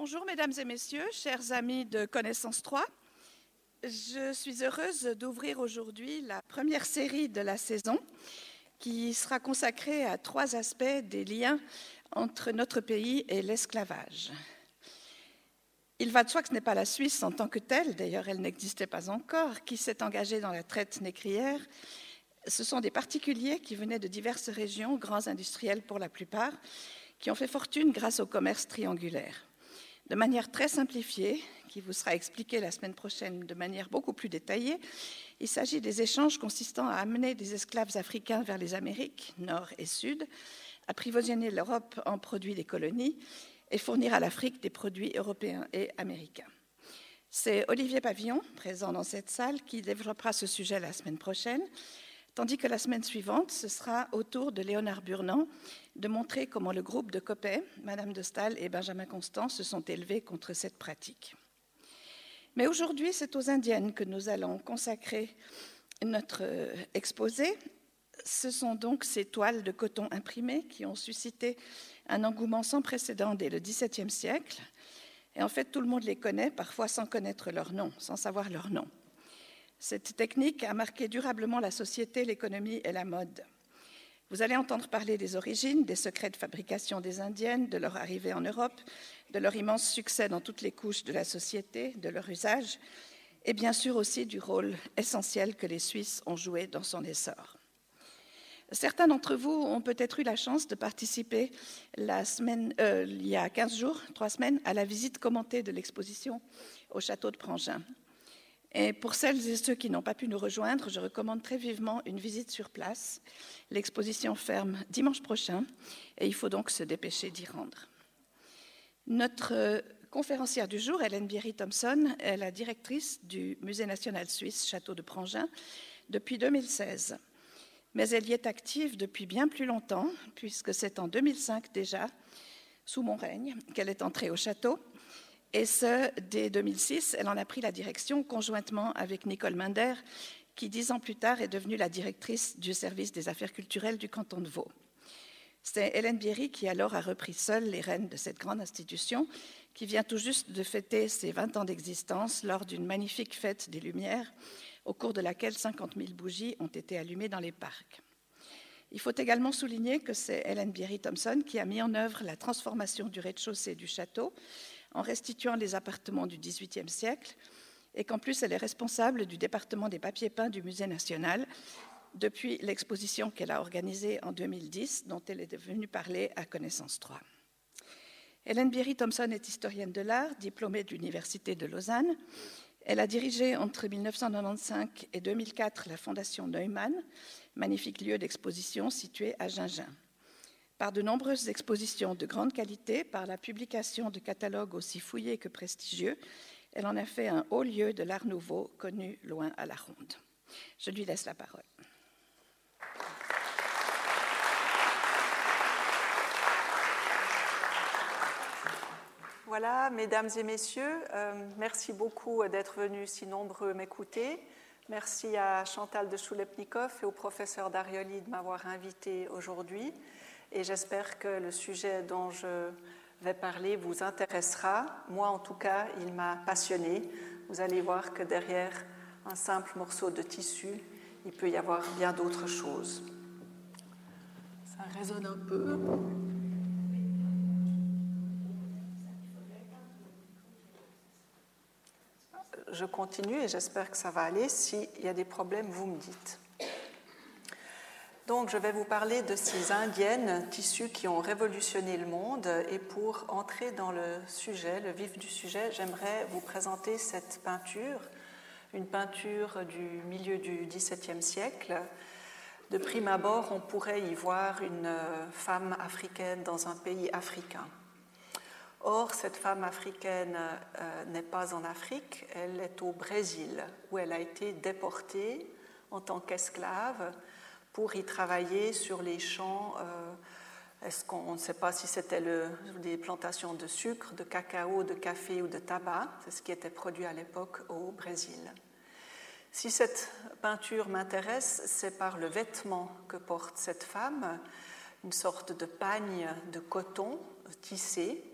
Bonjour mesdames et messieurs, chers amis de Connaissance 3. Je suis heureuse d'ouvrir aujourd'hui la première série de la saison qui sera consacrée à trois aspects des liens entre notre pays et l'esclavage. Il va de soi que ce n'est pas la Suisse en tant que telle, d'ailleurs elle n'existait pas encore, qui s'est engagée dans la traite négrière. Ce sont des particuliers qui venaient de diverses régions, grands industriels pour la plupart, qui ont fait fortune grâce au commerce triangulaire. De manière très simplifiée, qui vous sera expliquée la semaine prochaine de manière beaucoup plus détaillée, il s'agit des échanges consistant à amener des esclaves africains vers les Amériques, nord et sud, apprivoisonner l'Europe en produits des colonies et fournir à l'Afrique des produits européens et américains. C'est Olivier Pavillon, présent dans cette salle, qui développera ce sujet la semaine prochaine, tandis que la semaine suivante, ce sera au tour de Léonard Burnand de montrer comment le groupe de Copet, Madame de Stahl et Benjamin Constant se sont élevés contre cette pratique. Mais aujourd'hui, c'est aux Indiennes que nous allons consacrer notre euh, exposé. Ce sont donc ces toiles de coton imprimées qui ont suscité un engouement sans précédent dès le XVIIe siècle. Et en fait, tout le monde les connaît, parfois sans connaître leur nom, sans savoir leur nom. Cette technique a marqué durablement la société, l'économie et la mode. Vous allez entendre parler des origines, des secrets de fabrication des Indiennes, de leur arrivée en Europe, de leur immense succès dans toutes les couches de la société, de leur usage, et bien sûr aussi du rôle essentiel que les Suisses ont joué dans son essor. Certains d'entre vous ont peut-être eu la chance de participer euh, il y a 15 jours, trois semaines, à la visite commentée de l'exposition au château de Prangin. Et pour celles et ceux qui n'ont pas pu nous rejoindre, je recommande très vivement une visite sur place. L'exposition ferme dimanche prochain et il faut donc se dépêcher d'y rendre. Notre euh, conférencière du jour, Hélène Bierry-Thompson, est la directrice du Musée national suisse Château de Prangin depuis 2016 mais elle y est active depuis bien plus longtemps, puisque c'est en 2005 déjà, sous mon règne, qu'elle est entrée au château. Et ce, dès 2006, elle en a pris la direction conjointement avec Nicole Minder, qui dix ans plus tard est devenue la directrice du service des affaires culturelles du canton de Vaud. C'est Hélène Bierry qui alors a repris seule les rênes de cette grande institution, qui vient tout juste de fêter ses 20 ans d'existence lors d'une magnifique fête des Lumières au cours de laquelle 50 000 bougies ont été allumées dans les parcs. Il faut également souligner que c'est Hélène Bierry-Thompson qui a mis en œuvre la transformation du rez-de-chaussée du château en restituant les appartements du XVIIIe siècle et qu'en plus elle est responsable du département des papiers peints du Musée national depuis l'exposition qu'elle a organisée en 2010 dont elle est devenue parler à Connaissance 3. Hélène Bierry-Thompson est historienne de l'art, diplômée de l'Université de Lausanne elle a dirigé entre 1995 et 2004 la Fondation Neumann, magnifique lieu d'exposition situé à Gingin. Par de nombreuses expositions de grande qualité, par la publication de catalogues aussi fouillés que prestigieux, elle en a fait un haut lieu de l'art nouveau connu loin à la ronde. Je lui laisse la parole. Voilà, mesdames et messieurs, euh, merci beaucoup d'être venus si nombreux m'écouter. Merci à Chantal de Choulepnikov et au professeur Darioli de m'avoir invité aujourd'hui. Et j'espère que le sujet dont je vais parler vous intéressera. Moi, en tout cas, il m'a passionné. Vous allez voir que derrière un simple morceau de tissu, il peut y avoir bien d'autres choses. Ça résonne un peu. je continue et j'espère que ça va aller. S'il y a des problèmes, vous me dites. Donc, je vais vous parler de ces indiennes tissus qui ont révolutionné le monde. Et pour entrer dans le sujet, le vif du sujet, j'aimerais vous présenter cette peinture, une peinture du milieu du XVIIe siècle. De prime abord, on pourrait y voir une femme africaine dans un pays africain. Or, cette femme africaine euh, n'est pas en Afrique, elle est au Brésil, où elle a été déportée en tant qu'esclave pour y travailler sur les champs. Euh, est-ce qu'on ne sait pas si c'était des plantations de sucre, de cacao, de café ou de tabac C'est ce qui était produit à l'époque au Brésil. Si cette peinture m'intéresse, c'est par le vêtement que porte cette femme, une sorte de pagne de coton tissé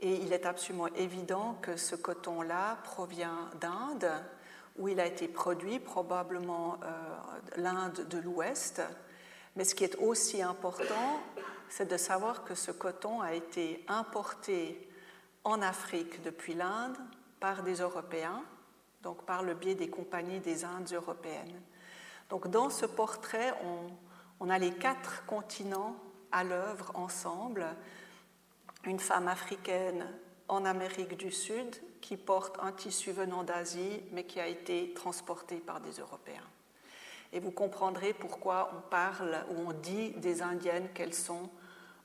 Et il est absolument évident que ce coton-là provient d'Inde, où il a été produit, probablement euh, l'Inde de l'Ouest. Mais ce qui est aussi important, c'est de savoir que ce coton a été importé en Afrique depuis l'Inde par des Européens, donc par le biais des compagnies des Indes européennes. Donc dans ce portrait, on, a les quatre continents à l'œuvre ensemble. Une femme africaine en Amérique du Sud qui porte un tissu venant d'Asie mais qui a été transporté par des Européens. Et vous comprendrez pourquoi on parle ou on dit des Indiennes qu'elles sont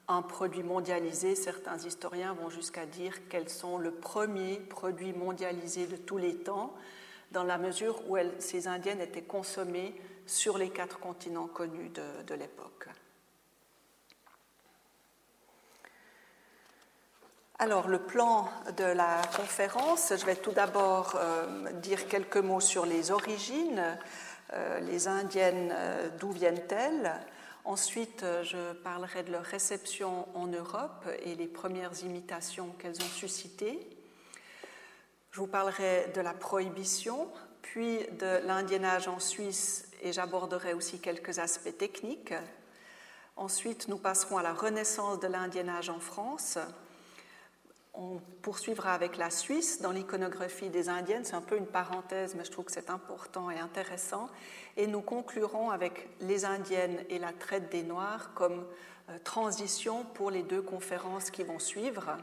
un produit mondialisé. Certains historiens vont jusqu'à dire qu'elles sont le premier produit mondialisé de tous les temps, dans la mesure où ces Indiennes étaient consommées sur les quatre continents connus de, l'époque. Alors, le plan de la conférence, je vais tout d'abord euh, dire quelques mots sur les origines. Euh, les Indiennes, euh, d'où viennent-elles? Ensuite, je parlerai de leur réception en Europe et les premières imitations qu'elles ont suscitées. Je vous parlerai de la prohibition, puis de l'indiennage en Suisse et j'aborderai aussi quelques aspects techniques. Ensuite, nous passerons à la renaissance de l'indiennage en France on poursuivra avec la Suisse dans l'iconographie des Indiennes. C'est un peu une parenthèse, mais je trouve que c'est important et intéressant. Et nous conclurons avec les Indiennes et la traite des Noirs comme euh, transition pour les deux conférences qui vont suivre.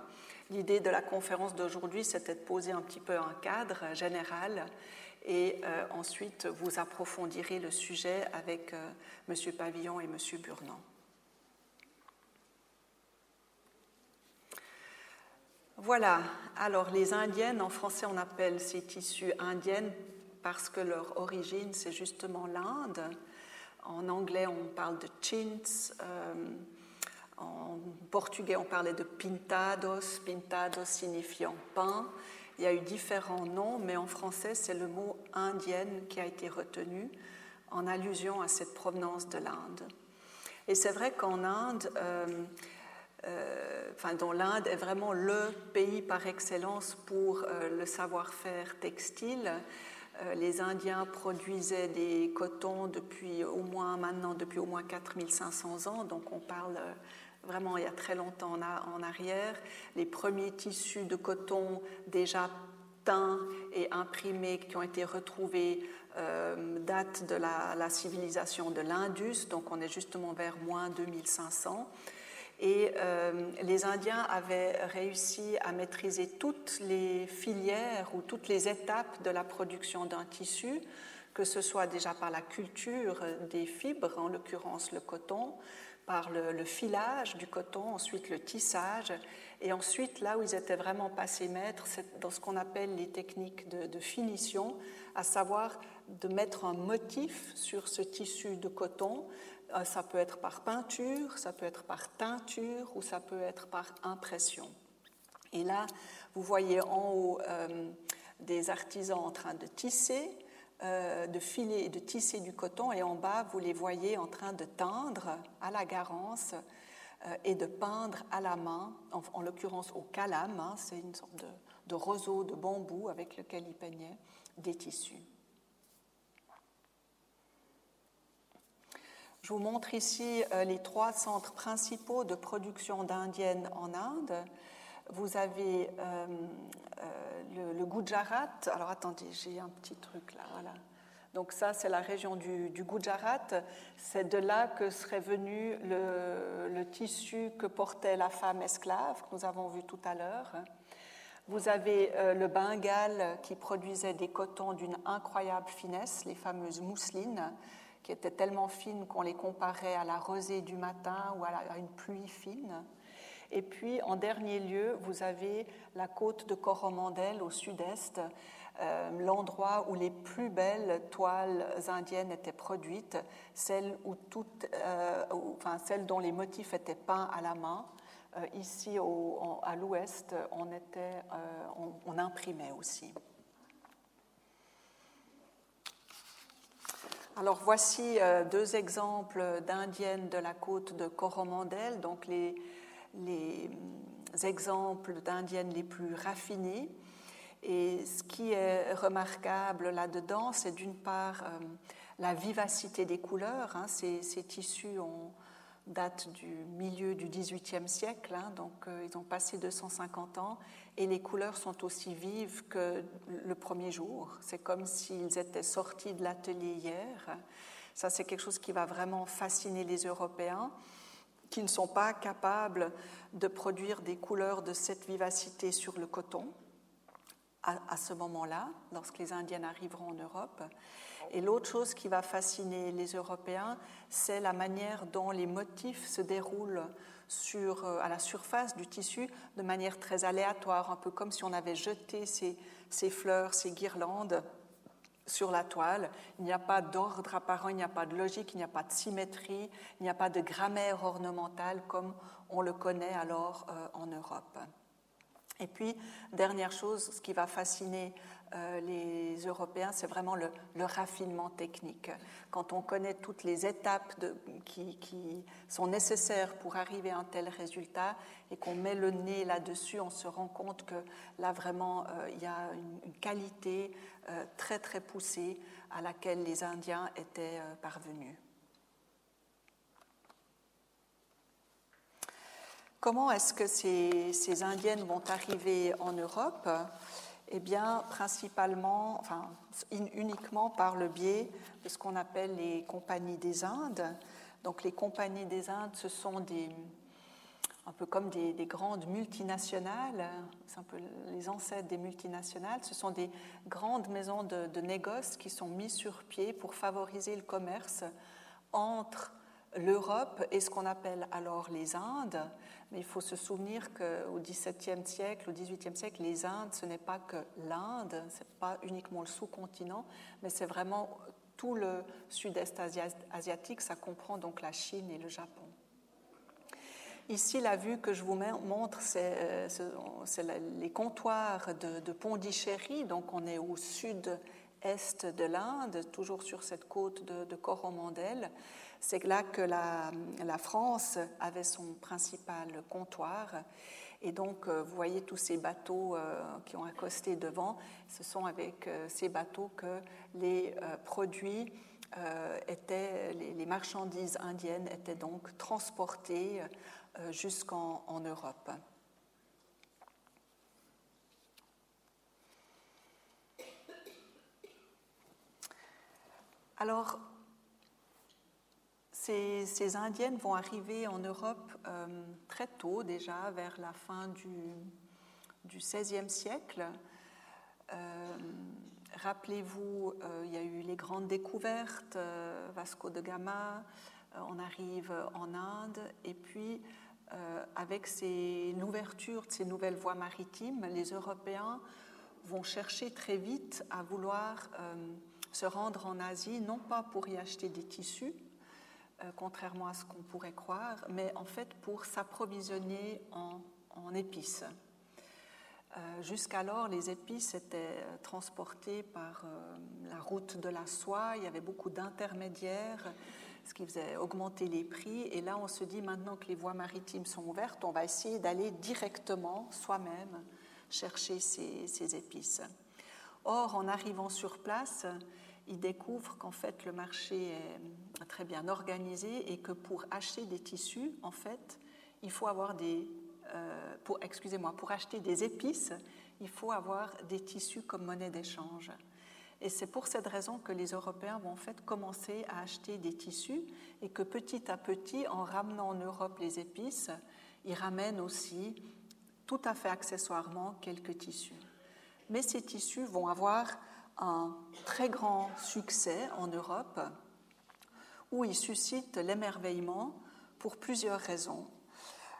L'idée de la conférence d'aujourd'hui, c'était de poser un petit peu un cadre général et euh, ensuite vous approfondirez le sujet avec euh, M. Pavillon et M. Burnand. Voilà, alors les indiennes, en français on appelle ces tissus indiennes parce que leur origine c'est justement l'Inde. En anglais on parle de chintz, euh, en portugais on parlait de pintados, pintados signifiant pain. Il y a eu différents noms, mais en français c'est le mot indienne qui a été retenu en allusion à cette provenance de l'Inde. Et c'est vrai qu'en Inde, euh, enfin, dont l'Inde est vraiment le pays par excellence pour euh, le savoir-faire textile. Euh, les Indiens produisaient des cotons depuis au moins maintenant depuis au moins 4500 ans, donc on parle vraiment il y a très longtemps en, arrière. Les premiers tissus de coton déjà teints et imprimés qui ont été retrouvés datent de la, la civilisation de l'Indus, donc on est justement vers moins 2500. Et euh, les Indiens avaient réussi à maîtriser toutes les filières ou toutes les étapes de la production d'un tissu, que ce soit déjà par la culture des fibres, en l'occurrence le coton, par le, filage du coton, ensuite le tissage, et ensuite là où ils étaient vraiment passés maîtres, c'est dans ce qu'on appelle les techniques de, de, finition, à savoir de mettre un motif sur ce tissu de coton ça peut être par peinture, ça peut être par teinture ou ça peut être par impression. Et là, vous voyez en haut euh, des artisans en train de tisser, euh, de filer et de tisser du coton, et en bas, vous les voyez en train de teindre à la garance et de peindre à la main, en, l'occurrence au calame, hein, c'est une sorte de, de roseau de bambou avec lequel ils peignaient des tissus. Je vous montre ici euh, les trois centres principaux de production d'indiennes en Inde. Vous avez euh, euh, le, Gujarat. Alors attendez, j'ai un petit truc là. Voilà. Donc ça, c'est la région du, Gujarat. C'est de là que serait venu le, le, tissu que portait la femme esclave que nous avons vu tout à l'heure. Vous avez le Bengale qui produisait des cotons d'une incroyable finesse, les fameuses mousselines qui étaient tellement fines qu'on les comparait à la rosée du matin ou à une pluie fine. Et puis, en dernier lieu, vous avez la côte de Coromandel au sud-est, euh, l'endroit où les plus belles toiles indiennes étaient produites, celles, euh, dont les motifs étaient peints à la main. Euh, ici, à l'ouest, on imprimait aussi. Alors voici euh, deux exemples d'indiennes de la côte de Coromandel. Donc les, les exemples d'indiennes les plus raffinées. Et ce qui est remarquable là-dedans, c'est d'une part la vivacité des couleurs. Hein. Ces, tissus datent du milieu du XVIIIe siècle, hein. donc ils ont passé 250 ans, et les couleurs sont aussi vives que le premier jour. C'est comme s'ils étaient sortis de l'atelier hier. Ça, c'est quelque chose qui va vraiment fasciner les Européens, qui ne sont pas capables de produire des couleurs de cette vivacité sur le coton à, ce moment-là, lorsque les Indiennes arriveront en Europe. Et l'autre chose qui va fasciner les Européens, c'est la manière dont les motifs se déroulent sur, euh, à la surface du tissu de manière très aléatoire, un peu comme si on avait jeté ces, ces fleurs, ces guirlandes sur la toile. Il n'y a pas d'ordre apparent, il n'y a pas de logique, il n'y a pas de symétrie, il n'y a pas de grammaire ornementale comme on le connaît alors euh, en Europe. Et puis, dernière chose, ce qui va fasciner euh, les Européens, c'est vraiment le, raffinement technique. Quand on connaît toutes les étapes qui, sont nécessaires pour arriver à un tel résultat et qu'on met le nez là-dessus, on se rend compte que là vraiment euh, il y a une, qualité euh, très très poussée à laquelle les Indiens étaient parvenus. Comment est-ce que ces, ces Indiennes vont arriver en Europe? Eh bien, principalement, enfin, uniquement par le biais de ce qu'on appelle les compagnies des Indes. Donc, les compagnies des Indes, ce sont des, un peu comme des, grandes multinationales, c'est un peu les ancêtres des multinationales. Ce sont des grandes maisons de, de négoce qui sont mises sur pied pour favoriser le commerce entre l'Europe et ce qu'on appelle alors les Indes. Mais il faut se souvenir qu'au XVIIe siècle, au XVIIIe siècle, les Indes, ce n'est pas que l'Inde, ce n'est pas uniquement le sous-continent, mais c'est vraiment tout le sud-est asiatique, ça comprend donc la Chine et le Japon. Ici, la vue que je vous montre, c'est euh, les comptoirs de, Pondichéry, donc on est au sud-est de l'Inde, toujours sur cette côte de, de Coromandel. C'est là que la, France avait son principal comptoir. Et donc, euh, vous voyez tous ces bateaux euh, qui ont accosté devant. Ce sont avec euh, ces bateaux que les produits étaient, les, marchandises indiennes étaient donc transportées jusqu'en Europe. Alors, ces, Indiennes vont arriver en Europe euh, très tôt déjà, vers la fin du, XVIe siècle. Euh, rappelez-vous, euh, il y a eu les grandes découvertes, Vasco de Gama, on arrive en Inde, et puis avec l'ouverture de ces nouvelles voies maritimes, les Européens vont chercher très vite à vouloir se rendre en Asie, non pas pour y acheter des tissus, euh, contrairement à ce qu'on pourrait croire, mais en fait pour s'approvisionner en, épices. Euh, jusqu'alors, les épices étaient transportées par euh, la route de la soie, il y avait beaucoup d'intermédiaires, ce qui faisait augmenter les prix. Et là, on se dit maintenant que les voies maritimes sont ouvertes, on va essayer d'aller directement soi-même chercher ces épices. Or, en arrivant sur place, il découvre qu'en fait le marché est très bien organisé et que pour acheter des tissus, en fait, il faut avoir des, euh, pour, excusez-moi, pour acheter des épices, il faut avoir des tissus comme monnaie d'échange. Et c'est pour cette raison que les Européens vont en fait commencer à acheter des tissus et que petit à petit, en ramenant en Europe les épices, ils ramènent aussi, tout à fait accessoirement, quelques tissus. Mais ces tissus vont avoir un très grand succès en Europe où il suscite l'émerveillement pour plusieurs raisons.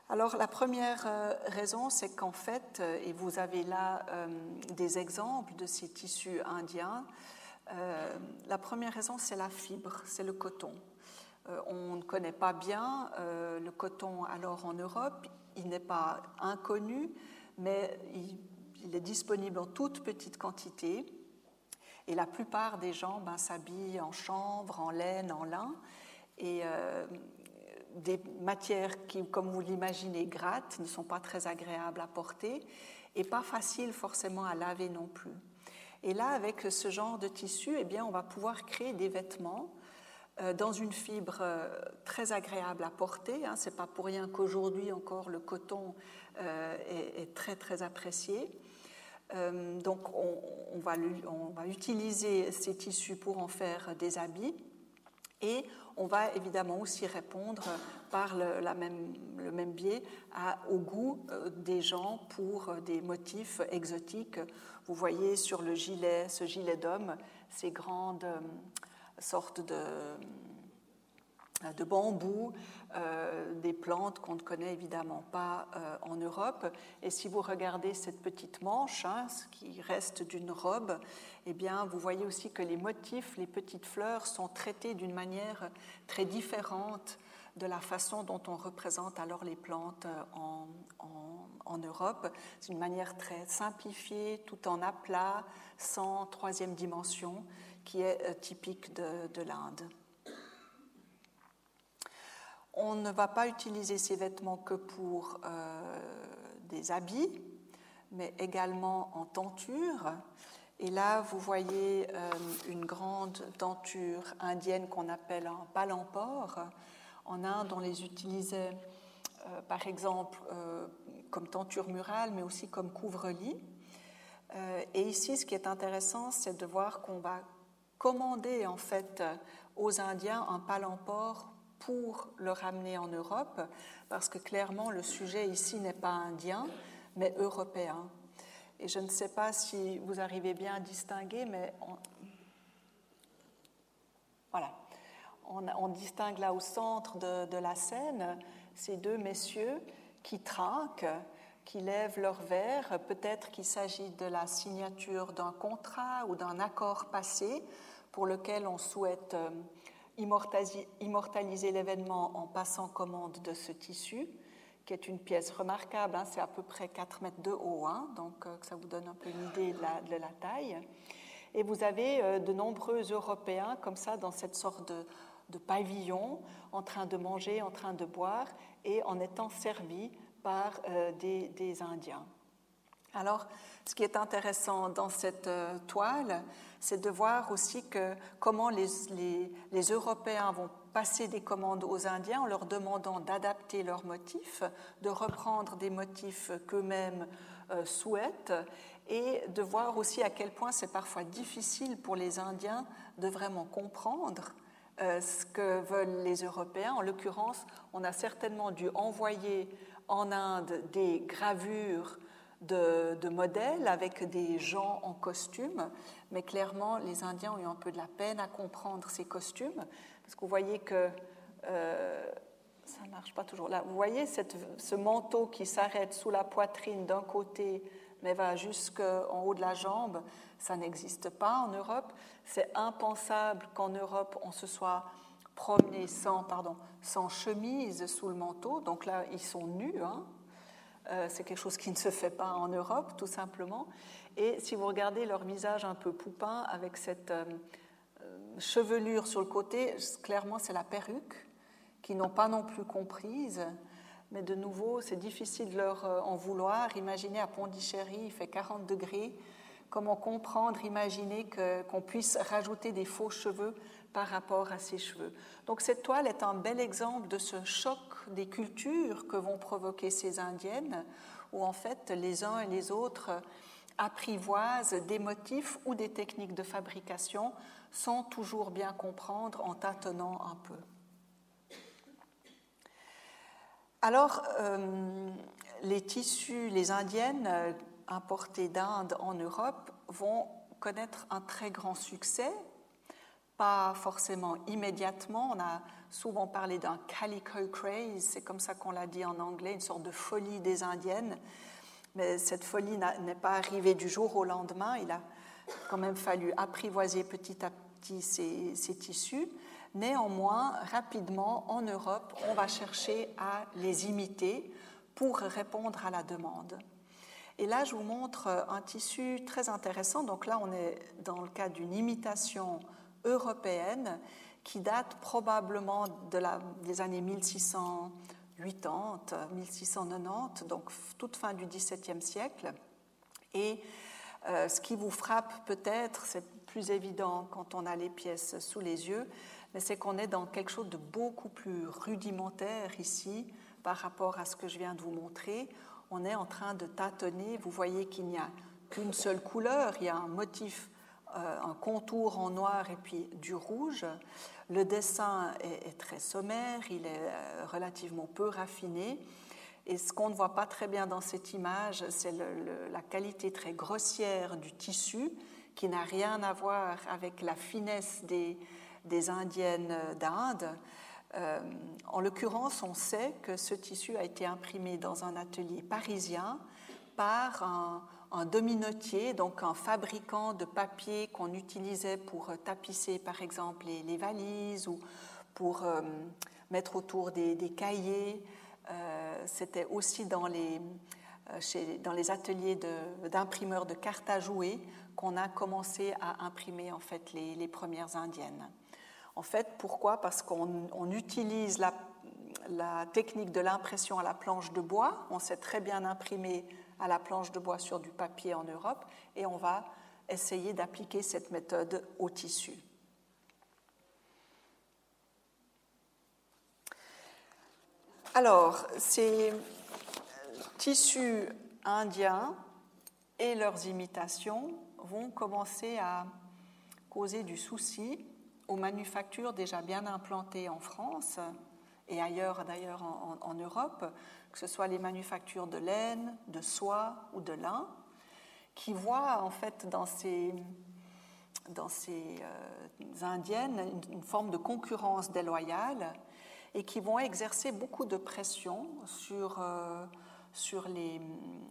Alors la première euh, raison, c'est qu'en fait, euh, et vous avez là euh, des exemples de ces tissus indiens, la première raison, c'est la fibre, c'est le coton. on ne connaît pas bien le coton alors en Europe, il n'est pas inconnu, mais il, est disponible en toute petite quantité. Et la plupart des gens ben, s'habillent en chanvre, en laine, en lin. Et euh, des matières qui, comme vous l'imaginez, grattent, ne sont pas très agréables à porter et pas faciles forcément à laver non plus. Et là, avec ce genre de tissu, eh bien, on va pouvoir créer des vêtements euh, dans une fibre euh, très agréable à porter. Hein. Ce n'est pas pour rien qu'aujourd'hui encore le coton euh, est, très très apprécié. Donc on, va, utiliser ces tissus pour en faire des habits et on va évidemment aussi répondre par le, même, biais au goût des gens pour des motifs exotiques. Vous voyez sur le gilet, ce gilet d'homme, ces grandes sorte de, de bambou, euh, des plantes qu'on ne connaît évidemment pas euh, en Europe. Et si vous regardez cette petite manche, hein, ce qui reste d'une robe, eh bien, vous voyez aussi que les motifs, les petites fleurs sont traités d'une manière très différente de la façon dont on représente alors les plantes euh, en, Europe. C'est une manière très simplifiée, tout en aplat, sans troisième dimension qui est euh, typique de, l'Inde. On ne va pas utiliser ces vêtements que pour euh, des habits, mais également en tenture. Et là, vous voyez euh, une grande tenture indienne qu'on appelle un palampore. En Inde, on les utilisait par exemple comme tenture murale, mais aussi comme couvre-lit. et ici, ce qui est intéressant, c'est de voir qu'on va commander en fait aux Indiens un palampore pour le ramener en Europe, parce que clairement le sujet ici n'est pas indien, mais européen. Et je ne sais pas si vous arrivez bien à distinguer, mais voilà, on, distingue là au centre de, de la scène ces deux messieurs qui trinquent qui lèvent leur verre. Peut-être qu'il s'agit de la signature d'un contrat ou d'un accord passé pour lequel on souhaite euh, immortaliser l'événement en passant commande de ce tissu, qui est une pièce remarquable. Hein. c'est à peu près 4 mètres de haut, hein, donc euh, ça vous donne un peu une idée de la, taille. Et vous avez euh, de nombreux Européens comme ça dans cette sorte de, pavillon, en train de manger, en train de boire et en étant servis par euh, des, Indiens. Alors, ce qui est intéressant dans cette toile, c'est de voir aussi que comment les, Européens vont passer des commandes aux Indiens en leur demandant d'adapter leurs motifs, de reprendre des motifs qu'eux-mêmes euh, souhaitent, et de voir aussi à quel point c'est parfois difficile pour les Indiens de vraiment comprendre ce que veulent les Européens. En l'occurrence, on a certainement dû envoyer en Inde des gravures de, modèles avec des gens en costume, mais clairement, les Indiens ont eu un peu de la peine à comprendre ces costumes, parce que vous voyez que euh, ça ne marche pas toujours là. Vous voyez ce manteau qui s'arrête sous la poitrine d'un côté, mais va jusqu'en haut de la jambe, ça n'existe pas en Europe. C'est impensable qu'en Europe, on se soit pardon, sans chemise sous le manteau. Donc là, ils sont nus. Hein. Euh, c'est quelque chose qui ne se fait pas en Europe, tout simplement. Et si vous regardez leur visage un peu poupin, avec cette euh, euh, chevelure sur le côté, clairement, c'est la perruque, qu'ils n'ont pas non plus comprise. Mais de nouveau, c'est difficile de leur en vouloir. Imaginez à Pondichéry, il fait 40 degrés. Comment comprendre, imaginer qu'on puisse rajouter des faux cheveux par rapport à ses cheveux. Donc cette toile est un bel exemple de ce choc des cultures que vont provoquer ces indiennes, où en fait les uns et les autres apprivoisent des motifs ou des techniques de fabrication sans toujours bien comprendre en tâtonnant un peu. Alors, euh, les tissus, les indiennes euh, importés d'Inde en Europe vont connaître un très grand succès pas forcément immédiatement. On a souvent parlé d'un calico craze, c'est comme ça qu'on l'a dit en anglais, une sorte de folie des Indiennes. Mais cette folie n'est pas arrivée du jour au lendemain. Il a quand même fallu apprivoiser petit à petit ces, ces tissus. Néanmoins, rapidement, en Europe, on va chercher à les imiter pour répondre à la demande. Et là, je vous montre un tissu très intéressant. Donc là, on est dans le cas d'une imitation européenne qui date probablement des années 1680, 1690, donc toute fin du XVIIe siècle. Et euh, ce qui vous frappe peut-être, c'est plus évident quand on a les pièces sous les yeux, mais c'est qu'on est dans quelque chose de beaucoup plus rudimentaire ici par rapport à ce que je viens de vous montrer. On est en train de tâtonner. Vous voyez qu'il n'y a qu'une seule couleur, il y a un motif, euh, un contour en noir et puis du rouge. Le dessin est, très sommaire, il est euh, relativement peu raffiné. Et ce qu'on ne voit pas très bien dans cette image, c'est la qualité très grossière du tissu, qui n'a rien à voir avec la finesse des, des Indiennes d'Inde. Euh, en l'occurrence, on sait que ce tissu a été imprimé dans un atelier parisien par un, un dominotier, donc un fabricant de papier qu'on utilisait pour tapisser par exemple les, valises ou pour euh, mettre autour des, cahiers. Euh, c'était aussi dans les, euh, ateliers d'imprimeurs de, cartes à jouer qu'on a commencé à imprimer en fait les, premières indiennes. En fait, pourquoi? Parce qu'on utilise la technique de l'impression à la planche de bois. On sait très bien imprimer à la planche de bois sur du papier en Europe et on va essayer d'appliquer cette méthode au tissu. Alors, ces tissus indiens et leurs imitations vont commencer à causer du souci aux manufactures déjà bien implantées en France et ailleurs d'ailleurs en, Europe, que ce soit les manufactures de laine, de soie ou de lin, qui voient en fait dans ces, dans ces euh, indiennes une, forme de concurrence déloyale et qui vont exercer beaucoup de pression sur, euh, sur les,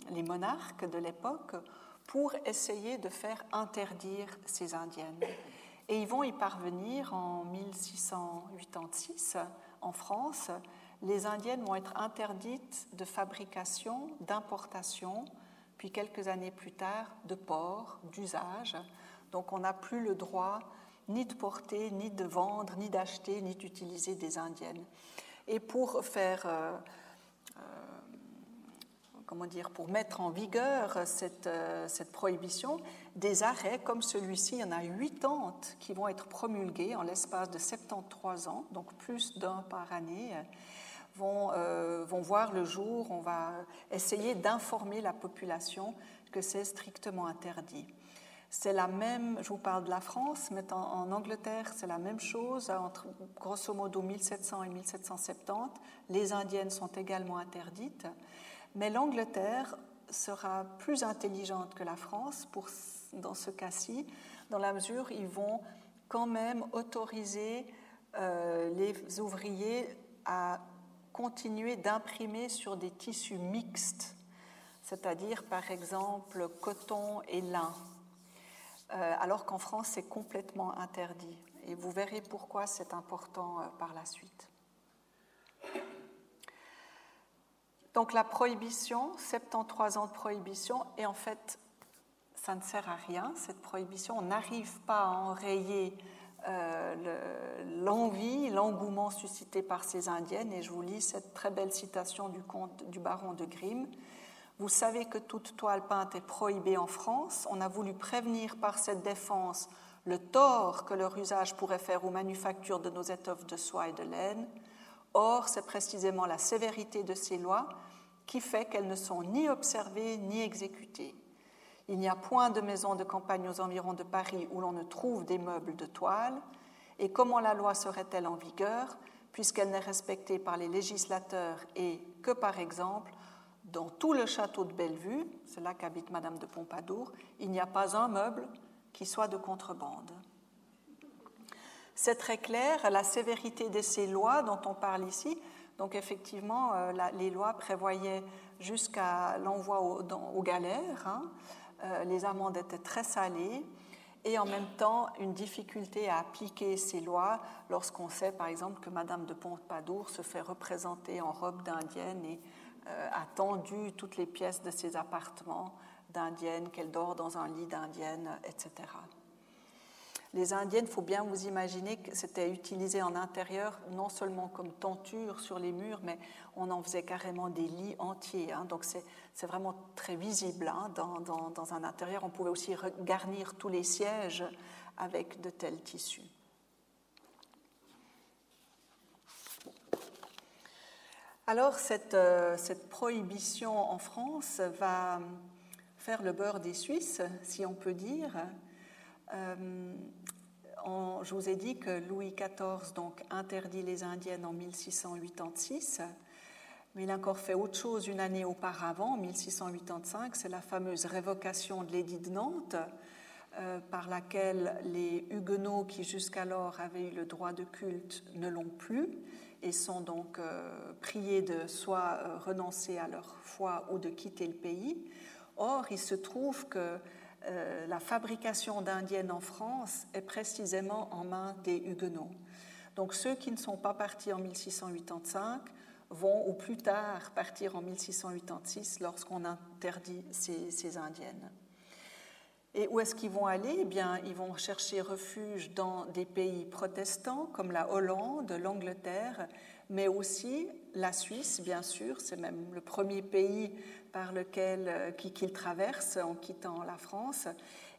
les monarques de l'époque pour essayer de faire interdire ces indiennes. Et ils vont y parvenir en 1686 en France les indiennes vont être interdites de fabrication, d'importation, puis quelques années plus tard de port, d'usage. Donc on n'a plus le droit ni de porter, ni de vendre, ni d'acheter, ni d'utiliser des indiennes. Et pour faire, euh, euh, comment dire, pour mettre en vigueur cette, euh, cette, prohibition, des arrêts comme celui-ci, il y en a 80 qui vont être promulgués en l'espace de 73 ans, donc plus d'un par année vont, euh, vont voir le jour. On va essayer d'informer la population que c'est strictement interdit. C'est la même, je vous parle de la France, mais en, Angleterre, c'est la même chose. Entre grosso modo 1700 et 1770, les indiennes sont également interdites. Mais l'Angleterre sera plus intelligente que la France pour, dans ce cas-ci, dans la mesure ils vont quand même autoriser euh, les ouvriers à continuer d'imprimer sur des tissus mixtes, c'est-à-dire par exemple coton et lin, euh, alors qu'en France c'est complètement interdit. Et vous verrez pourquoi c'est important euh, par la suite. Donc la prohibition, 73 ans de prohibition, et en fait ça ne sert à rien, cette prohibition, on n'arrive pas à enrayer euh, l'envie, l'engouement suscité par ces indiennes. Et je vous lis cette très belle citation du conte du baron de Grimm. Vous savez que toute toile peinte est prohibée en France. On a voulu prévenir par cette défense le tort que leur usage pourrait faire aux manufactures de nos étoffes de soie et de laine. Or, c'est précisément la sévérité de ces lois qui fait qu'elles ne sont ni observées ni exécutées. Il n'y a point de maison de campagne aux environs de Paris où l'on ne trouve des meubles de toile. Et comment la loi serait-elle en vigueur puisqu'elle n'est respectée par les législateurs et que, par exemple, dans tout le château de Bellevue, c'est là qu'habite Madame de Pompadour, il n'y a pas un meuble qui soit de contrebande. C'est très clair, la sévérité de ces lois dont on parle ici. Donc effectivement, euh, les lois prévoyaient jusqu'à l'envoi aux, galères. Hein, euh, les amendes étaient très salées et en même temps une difficulté à appliquer ces lois lorsqu'on sait par exemple que Madame de Pompadour se fait représenter en robe d'indienne et euh, a tendu toutes les pièces de ses appartements d'indienne, qu'elle dort dans un lit d'indienne, etc. Les indiennes, il faut bien vous imaginer que c'était utilisé en intérieur, non seulement comme tenture sur les murs, mais on en faisait carrément des lits entiers. Hein. donc c'est vraiment très visible hein, dans, un intérieur. On pouvait aussi garnir tous les sièges avec de tels tissus. Alors cette, euh, cette, prohibition en France va faire le beurre des Suisses, si on peut dire. Euh, je vous ai dit que Louis XIV donc, interdit les indiennes en 1686, mais il a encore fait autre chose une année auparavant, en 1685, c'est la fameuse révocation de l'édit de Nantes, euh, par laquelle les Huguenots qui jusqu'alors avaient eu le droit de culte ne l'ont plus et sont donc euh, priés de soit renoncer à leur foi ou de quitter le pays. Or, il se trouve que la fabrication d'indiennes en France est précisément en main des Huguenots. Donc ceux qui ne sont pas partis en 1685 vont au plus tard partir en 1686 lorsqu'on interdit ces, ces indiennes. Et où est-ce qu'ils vont aller? Eh bien, ils vont chercher refuge dans des pays protestants comme la Hollande, l'Angleterre, mais aussi la Suisse, bien sûr. C'est même le premier pays par lequel euh, qu'ils traversent en quittant la France.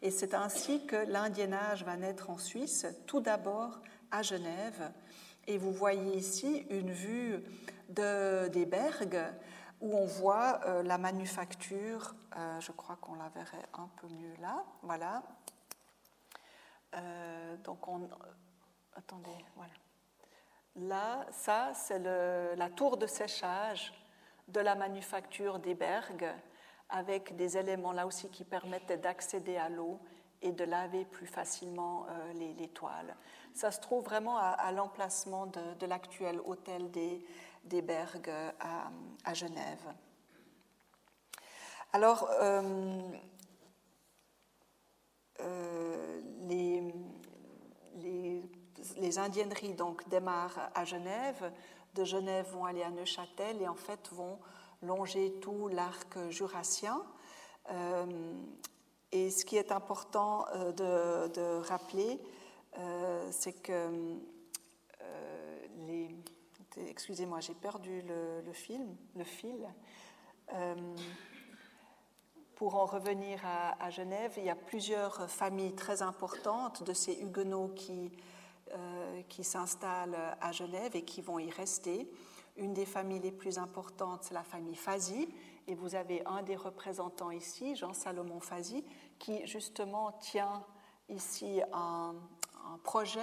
Et c'est ainsi que l'indiennage va naître en Suisse, tout d'abord à Genève. Et vous voyez ici une vue de, des Berges où on voit euh, la manufacture, euh, je crois qu'on la verrait un peu mieux là, voilà. Donc on, attendez, voilà. Là, ça, c'est la tour de séchage de la manufacture des Berges, avec des éléments là aussi qui permettaient d'accéder à l'eau et de laver plus facilement les, toiles. Ça se trouve vraiment à, l'emplacement de, l'actuel hôtel des, des Berges à, Genève. Alors, euh, euh, les, les, indienneries donc, démarrent à Genève. De Genève vont aller à Neuchâtel et en fait vont longer tout l'arc jurassien. Euh, et ce qui est important de, de rappeler, c'est que les excusez-moi, j'ai perdu le, film, le fil. Euh, pour en revenir à, Genève, il y a plusieurs familles très importantes de ces Huguenots qui, euh, qui s'installent à Genève et qui vont y rester. Une des familles les plus importantes, c'est la famille Fazy, et vous avez un des représentants ici, Jean-Salomon Fazy, qui justement tient ici un, projet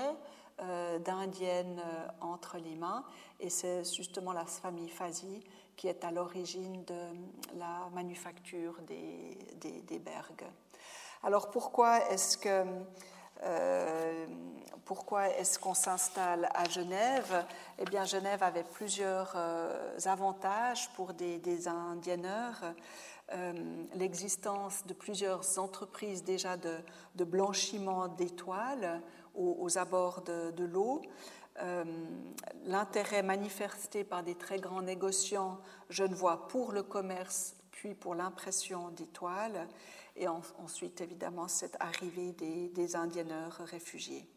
euh, d'indiennes euh, entre les mains. Et c'est justement la famille Fazi qui est à l'origine de la manufacture des, des, berges. Alors pourquoi est-ce que euh, pourquoi est-ce qu'on s'installe à Genève? Eh bien, Genève avait plusieurs avantages pour des, des indienneurs. L'existence de plusieurs entreprises déjà de, blanchiment d'étoiles aux, abords de, l'eau. Euh, l'intérêt manifesté par des très grands négociants genevois pour le commerce, puis pour l'impression d'étoiles, et ensuite évidemment cette arrivée des, des indienneurs réfugiés.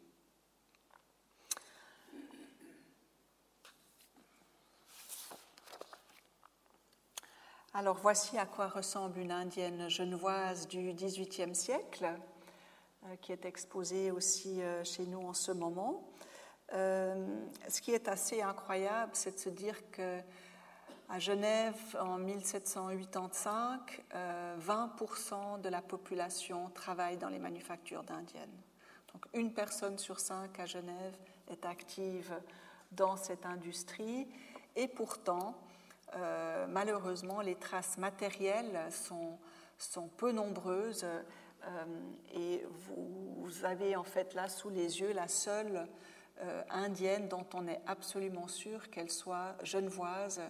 Alors voici à quoi ressemble une indienne genevoise du XVIIIe siècle. Euh, qui est exposé aussi euh, chez nous en ce moment. Euh, ce qui est assez incroyable, c'est de se dire que à Genève, en 1785, 20% de la population travaille dans les manufactures d'indiennes. Donc une personne sur cinq à Genève est active dans cette industrie et pourtant, malheureusement, les traces matérielles sont, peu nombreuses euh, et vous, avez en fait là sous les yeux la seule euh, indienne dont on est absolument sûr qu'elle soit genevoise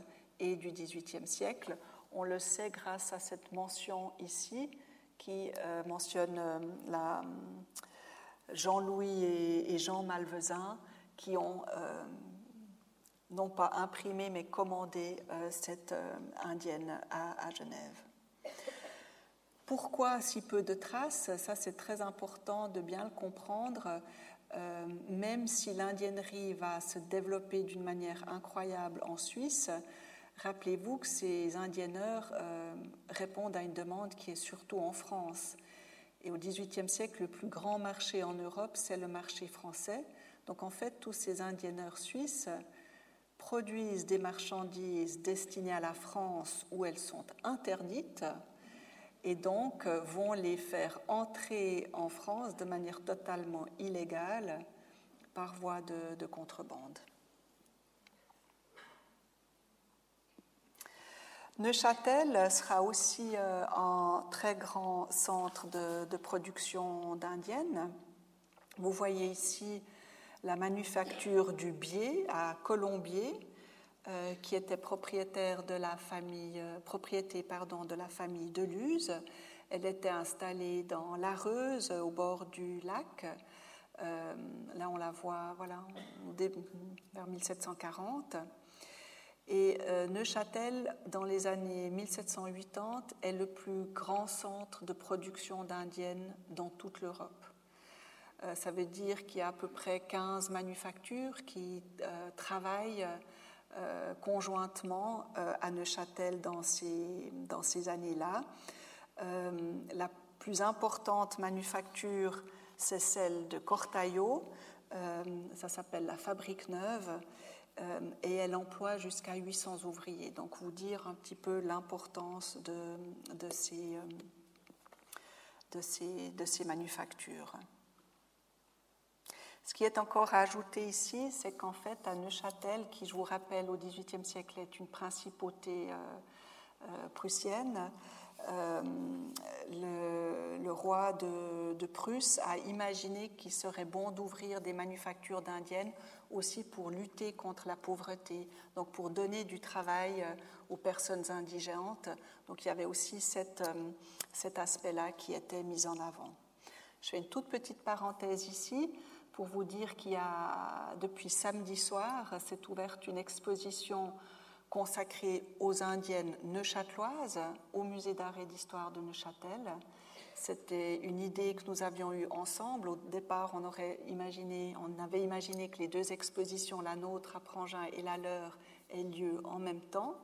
et du XVIIIe siècle. On le sait grâce à cette mention ici qui euh, mentionne la, Jean-Louis et, Jean Malvezin qui ont non pas imprimé mais commandé cette indienne à Genève. Pourquoi si peu de traces? Ça, c'est très important de bien le comprendre. Euh, même si l'indiennerie va se développer d'une manière incroyable en Suisse, rappelez-vous que ces indienneurs euh, répondent à une demande qui est surtout en France. Et au XVIIIe siècle, le plus grand marché en Europe, c'est le marché français. Donc en fait, tous ces indienneurs suisses produisent des marchandises destinées à la France où elles sont interdites et donc euh, vont les faire entrer en France de manière totalement illégale par voie de, contrebande. Neuchâtel sera aussi euh, un très grand centre de, production d'indiennes. Vous voyez ici la manufacture du biais à Colombier, euh, qui était propriétaire de la famille, euh, propriété pardon, de la famille de Luz. Elle était installée dans l'Areuse, au bord du lac. Là, on la voit voilà, vers 1740. Et Neuchâtel, dans les années 1780, est le plus grand centre de production d'indiennes dans toute l'Europe. ça veut dire qu'il y a à peu près 15 manufactures qui travaillent euh, conjointement euh, à Neuchâtel dans ces, dans ces années-là. Euh, la plus importante manufacture, c'est celle de Cortaillot. ça s'appelle la Fabrique Neuve. Et elle emploie jusqu'à 800 ouvriers. Donc, vous dire un petit peu l'importance de, de, ces, manufactures. Ce qui est encore à ajouter ici, c'est qu'en fait, à Neuchâtel, qui, je vous rappelle, au XVIIIe siècle est une principauté euh, euh, prussienne, euh, le, roi de, Prusse a imaginé qu'il serait bon d'ouvrir des manufactures d'indiennes aussi pour lutter contre la pauvreté, donc pour donner du travail aux personnes indigentes. Donc il y avait aussi cette, cet aspect-là qui était mis en avant. Je fais une toute petite parenthèse ici pour vous dire qu'il y a, depuis samedi soir, s'est ouverte une exposition consacrée aux Indiennes neuchâteloises au Musée d'art et d'histoire de Neuchâtel. C'était une idée que nous avions eue ensemble. Au départ, on, aurait imaginé, on avait imaginé que les deux expositions, la nôtre à Prangin et la leur, aient lieu en même temps.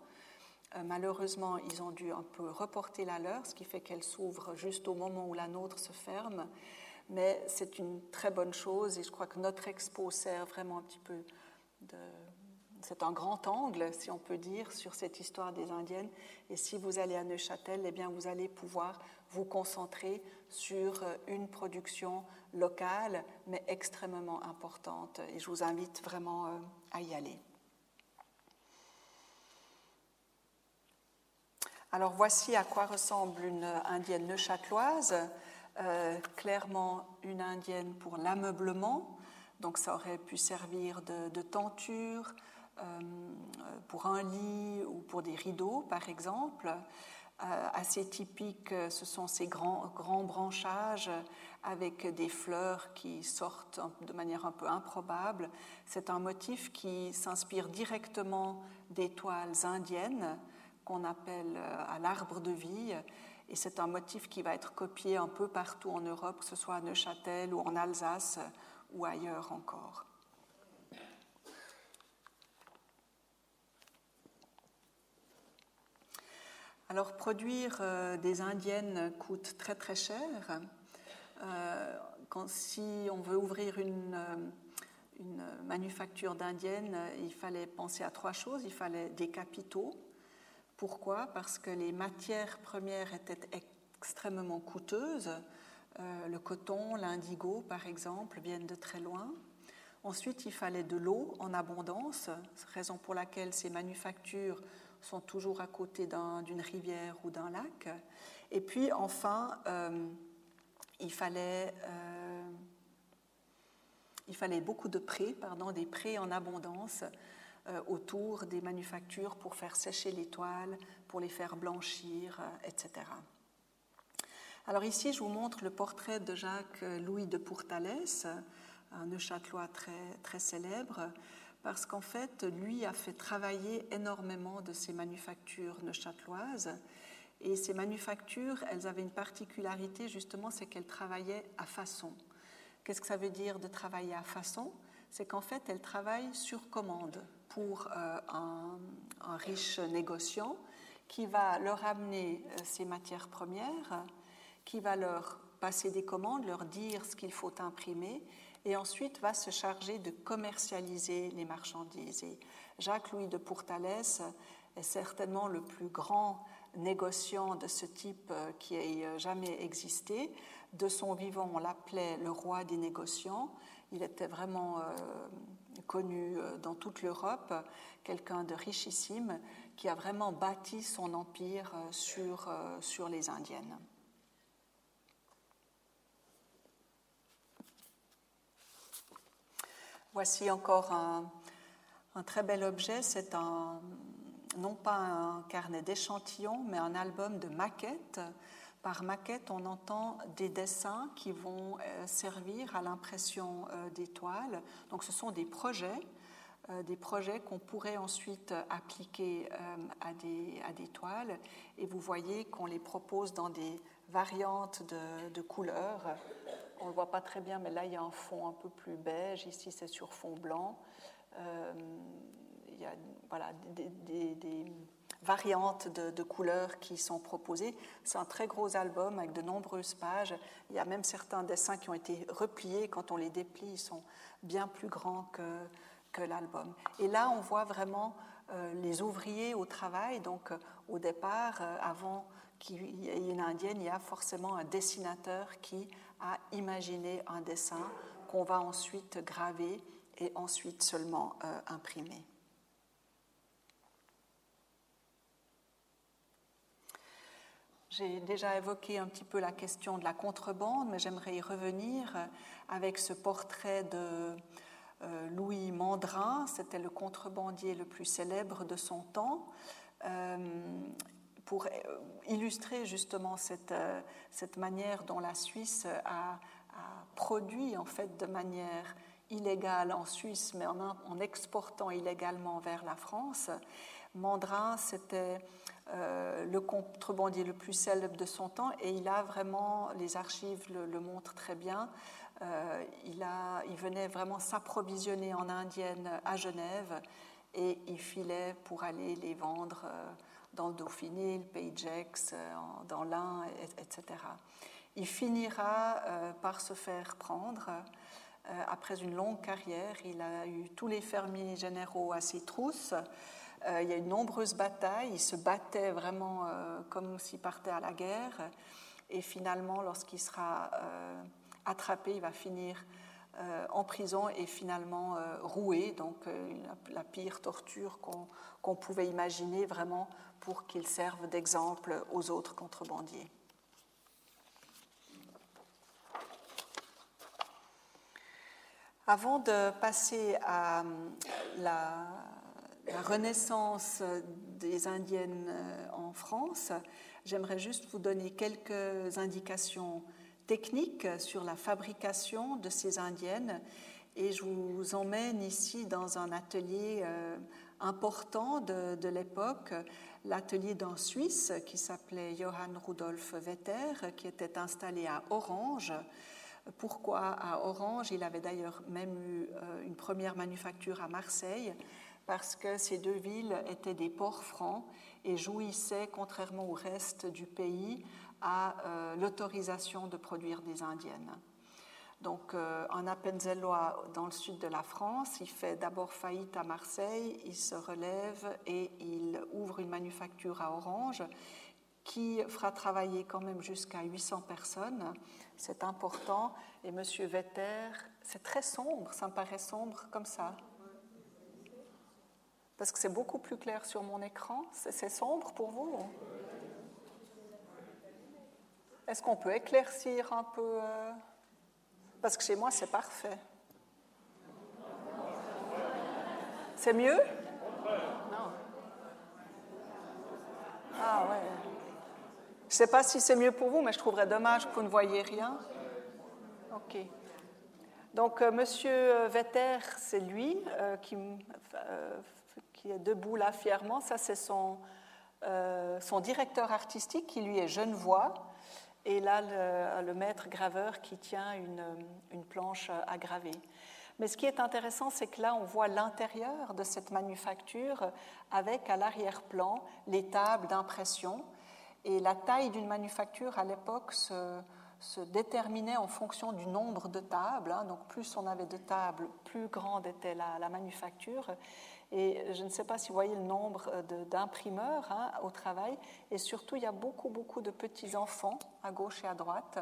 Euh, malheureusement, ils ont dû un peu reporter la leur, ce qui fait qu'elle s'ouvre juste au moment où la nôtre se ferme mais c'est une très bonne chose et je crois que notre expo sert vraiment un petit peu de. C'est un grand angle, si on peut dire, sur cette histoire des Indiennes. Et si vous allez à Neuchâtel, eh bien, vous allez pouvoir vous concentrer sur une production locale, mais extrêmement importante. Et je vous invite vraiment euh, à y aller. Alors voici à quoi ressemble une indienne neuchâteloise. Euh, clairement une indienne pour l'ameublement, donc ça aurait pu servir de, tenture euh, pour un lit ou pour des rideaux, par exemple. Euh, assez typique, ce sont ces grands, grands branchages avec des fleurs qui sortent de manière un peu improbable. C'est un motif qui s'inspire directement des toiles indiennes qu'on appelle à l'arbre de vie et c'est un motif qui va être copié un peu partout en Europe, que ce soit à Neuchâtel ou en Alsace ou ailleurs encore. Alors produire euh, des indiennes coûte très très cher. Euh, quand, si on veut ouvrir une, euh, une manufacture d'indiennes, il fallait penser à trois choses. Il fallait des capitaux, pourquoi? Parce que les matières premières étaient extrêmement coûteuses. Le coton, l'indigo, par exemple, viennent de très loin. Ensuite, il fallait de l'eau en abondance, raison pour laquelle ces manufactures sont toujours à côté d'une rivière ou d'un lac. Et puis, enfin, euh, il, fallait, euh, il fallait beaucoup de prés, pardon, des prés en abondance euh, autour des manufactures pour faire sécher les toiles, pour les faire blanchir, etc. Alors ici, je vous montre le portrait de Jacques-Louis de Pourtalès, un neuchâtelois très, très célèbre, parce qu'en fait, lui a fait travailler énormément de ces manufactures neuchâteloises. Et ces manufactures, elles avaient une particularité justement, c'est qu'elles travaillaient à façon. Qu'est-ce que ça veut dire de travailler à façon? C'est qu'en fait, elles travaillent sur commande pour euh, un, riche négociant qui va leur amener euh, ces matières premières, qui va leur passer des commandes, leur dire ce qu'il faut imprimer, et ensuite va se charger de commercialiser les marchandises. Et Jacques-Louis de Pourtalès est certainement le plus grand négociant de ce type euh, qui ait jamais existé. De son vivant, on l'appelait le roi des négociants. Il était vraiment euh, connu euh, dans toute l'Europe, quelqu'un de richissime qui a vraiment bâti son empire sur, sur les Indiennes. Voici encore un, très bel objet. C'est un, non pas un carnet d'échantillons, mais un album de maquettes. Par maquette, on entend des dessins qui vont euh, servir à l'impression euh, des toiles. Donc ce sont des projets, euh, des projets qu'on pourrait ensuite appliquer à des, toiles. Et vous voyez qu'on les propose dans des variantes de couleurs. On ne le voit pas très bien, mais là, il y a un fond un peu plus beige. Ici, c'est sur fond blanc il y a voilà, des, variantes de, couleurs qui sont proposées. C'est un très gros album avec de nombreuses pages. Il y a même certains dessins qui ont été repliés. Quand on les déplie, ils sont bien plus grands que, l'album. Et là, on voit vraiment euh, les ouvriers au travail. Donc, euh, au départ, euh, avant qu'il y ait une indienne, il y a forcément un dessinateur qui a imaginé un dessin qu'on va ensuite graver et ensuite seulement imprimer. J'ai déjà évoqué un petit peu la question de la contrebande, mais j'aimerais y revenir avec ce portrait de euh, Louis Mandrin. C'était le contrebandier le plus célèbre de son temps. Euh, pour euh, illustrer justement cette, cette, manière dont la Suisse a, produit en fait de manière illégale en Suisse, mais en, exportant illégalement vers la France. Mandrin, c'était euh, le contrebandier le plus célèbre de son temps et il a vraiment, les archives le, montrent très bien, euh, il, a, il venait vraiment s'approvisionner en indienne à Genève et il filait pour aller les vendre euh, dans le Dauphiné, le Pays Gex, dans l'Ain, etc. Il finira par se faire prendre. Après une longue carrière, il a eu tous les fermiers généraux à ses trousses. Euh, il y a eu de nombreuses batailles. Il se battait vraiment euh, comme s'il partait à la guerre. Et finalement, lorsqu'il sera euh, attrapé, il va finir en prison et finalement roué. Donc, la, pire torture qu'on pouvait imaginer vraiment pour qu'il serve d'exemple aux autres contrebandiers. Avant de passer à la, renaissance des Indiennes euh, en France, j'aimerais juste vous donner quelques indications techniques sur la fabrication de ces Indiennes et je vous emmène ici dans un atelier euh, important de, de l'époque, l'atelier d'un Suisse qui s'appelait Johann Rudolf Vetter, qui était installé à Orange. Pourquoi à Orange? Il avait d'ailleurs même eu euh, une première manufacture à Marseille parce que ces deux villes étaient des ports francs et jouissaient, contrairement au reste du pays, à euh, l'autorisation de produire des indiennes. Donc, euh, en Appenzellois, dans le sud de la France, il fait d'abord faillite à Marseille, il se relève et il ouvre une manufacture à Orange qui fera travailler quand même jusqu'à 800 personnes. C'est important. Et M. Vetter, c'est très sombre, ça me paraît sombre comme ça parce que c'est beaucoup plus clair sur mon écran. C'est sombre pour vous Est-ce qu'on peut éclaircir un peu euh? Parce que chez moi, c'est parfait. C'est mieux? Non. Ah ouais. Je ne sais pas si c'est mieux pour vous, mais je trouverais dommage que vous ne voyiez rien. OK. Donc, euh, Monsieur Vetter, c'est lui euh, qui est debout là fièrement. Ça, c'est son son directeur artistique qui lui est Genevois, et là le, maître graveur qui tient une, une planche à graver. Mais ce qui est intéressant, c'est que là, on voit l'intérieur de cette manufacture avec à l'arrière-plan les tables d'impression. Et la taille d'une manufacture à l'époque se, déterminait en fonction du nombre de tables. Hein. Donc plus on avait de tables, plus grande était la, manufacture. Et je ne sais pas si vous voyez le nombre d'imprimeurs hein, au travail. Et surtout, il y a beaucoup, beaucoup de petits-enfants à gauche et à droite.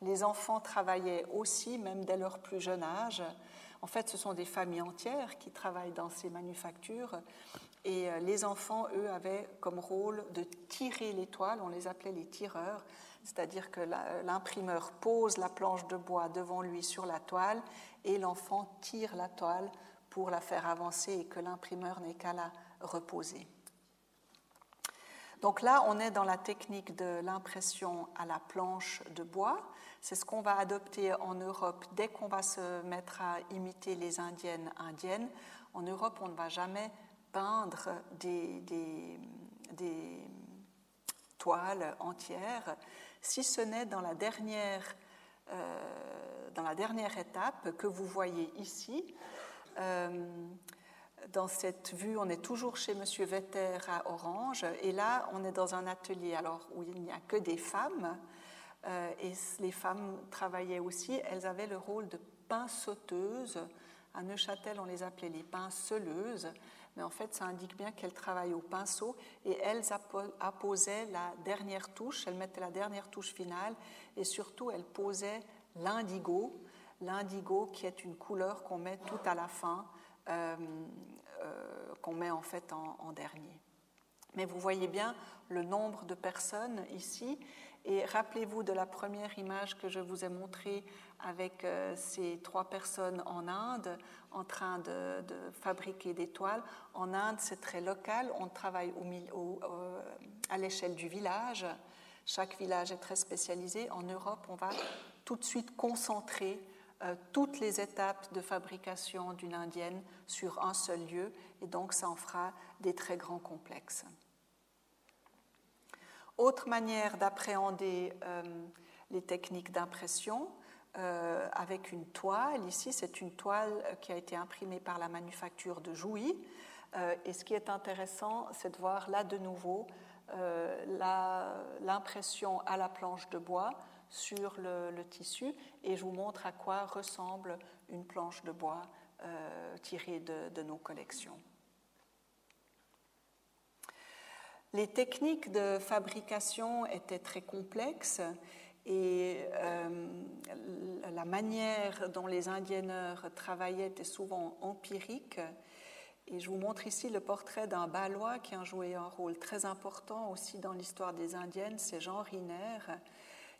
Les enfants travaillaient aussi, même dès leur plus jeune âge. En fait, ce sont des familles entières qui travaillent dans ces manufactures. Et euh, les enfants, eux, avaient comme rôle de tirer les toiles, on les appelait les tireurs, c'est-à-dire que l'imprimeur pose la planche de bois devant lui sur la toile et l'enfant tire la toile pour la faire avancer et que l'imprimeur n'ait qu'à la reposer. Donc là, on est dans la technique de l'impression à la planche de bois. C'est ce qu'on va adopter en Europe dès qu'on va se mettre à imiter les indiennes indiennes. En Europe, on ne va jamais peindre des, toiles entières, si ce n'est dans euh, dans la dernière étape que vous voyez ici. Euh, dans cette vue, on est toujours chez Monsieur Vetter à Orange, et là, on est dans un atelier alors où il n'y a que des femmes. Euh, et les femmes travaillaient aussi, elles avaient le rôle de pinceauteuses. À Neuchâtel, on les appelait les pinceleuses, mais en fait, ça indique bien qu'elles travaillaient au pinceau et elles apposaient la dernière touche, elles mettaient la dernière touche finale et surtout, elles posaient l'indigo, l'indigo qui est une couleur qu'on met tout à la fin, euh, euh, qu'on met en fait en dernier. Mais vous voyez bien le nombre de personnes ici et rappelez-vous de la première image que je vous ai montrée avec euh, ces trois personnes en Inde en train de, fabriquer des toiles. En Inde, c'est très local, on travaille au, euh, à l'échelle du village. Chaque village est très spécialisé. En Europe, on va tout de suite concentrer euh, toutes les étapes de fabrication d'une indienne sur un seul lieu, et donc ça en fera des très grands complexes. Autre manière d'appréhender euh, les techniques d'impression euh, avec une toile. Ici, c'est une toile qui a été imprimée par la manufacture de Jouy. Et ce qui est intéressant, c'est de voir là de nouveau l'impression à la planche de bois sur le, tissu. Et je vous montre à quoi ressemble une planche de bois tirée de nos collections. Les techniques de fabrication étaient très complexes et euh, la manière dont les indienneurs travaillaient était souvent empirique. Et je vous montre ici le portrait d'un Balois qui a joué un rôle très important aussi dans l'histoire des Indiennes, c'est Jean Riner,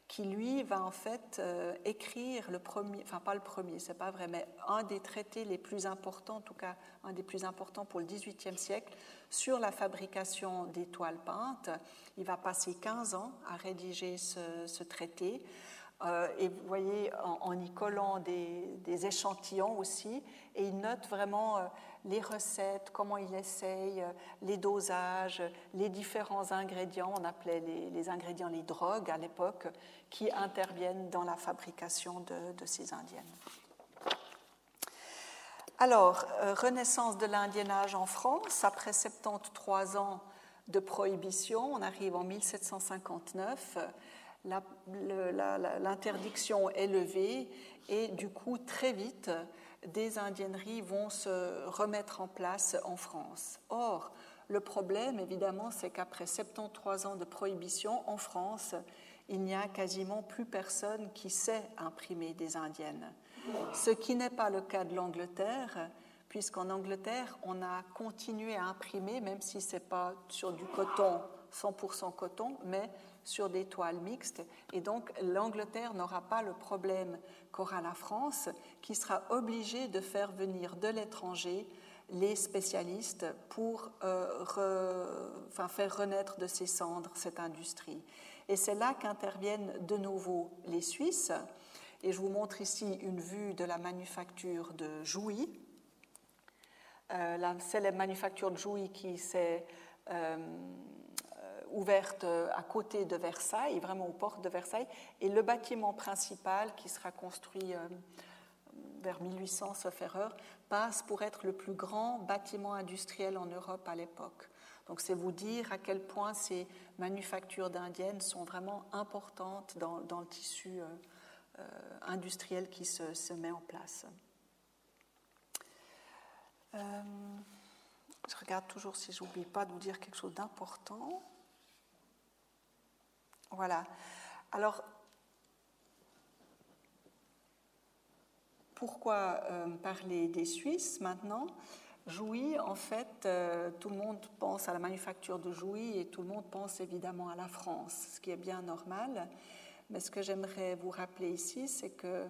qui lui va en fait euh, écrire le premier, enfin pas le premier, c'est pas vrai, mais un des traités les plus importants, en tout cas un des plus importants pour le XVIIIe siècle, sur la fabrication des toiles peintes. Il va passer 15 ans à rédiger ce, traité. Euh, et vous voyez, en, y collant des, échantillons aussi, et il note vraiment euh, les recettes, comment il essaye, euh, les dosages, les différents ingrédients, on appelait les, ingrédients les drogues à l'époque, qui interviennent dans la fabrication de, de ces indiennes. Alors, renaissance de l'indiennage en France, après 73 ans de prohibition, on arrive en 1759, l'interdiction est levée et du coup, très vite, des indienneries vont se remettre en place en France. Or, le problème, évidemment, c'est qu'après 73 ans de prohibition en France, il n'y a quasiment plus personne qui sait imprimer des indiennes ce qui n'est pas le cas de l'Angleterre, puisqu'en Angleterre, on a continué à imprimer, même si ce n'est pas sur du coton, 100% coton, mais sur des toiles mixtes. Et donc, l'Angleterre n'aura pas le problème qu'aura la France, qui sera obligée de faire venir de l'étranger les spécialistes pour euh, faire renaître de ses cendres cette industrie. Et c'est là qu'interviennent de nouveau les Suisses, et je vous montre ici une vue de la manufacture de Jouy. Euh, la célèbre manufacture de Jouy qui s'est euh, ouverte à côté de Versailles, vraiment aux portes de Versailles, et le bâtiment principal qui sera construit vers 1800, sauf erreur, passe pour être le plus grand bâtiment industriel en Europe à l'époque. Donc c'est vous dire à quel point ces manufactures d'indiennes sont vraiment importantes dans, le tissu euh, euh, industriel qui se, met en place. Euh, je regarde toujours si je n'oublie pas de vous dire quelque chose d'important. Voilà. Alors, pourquoi parler des Suisses maintenant? Jouy, en fait, euh, tout le monde pense à la manufacture de Jouy et tout le monde pense évidemment à la France, ce qui est bien normal. Mais ce que j'aimerais vous rappeler ici, c'est que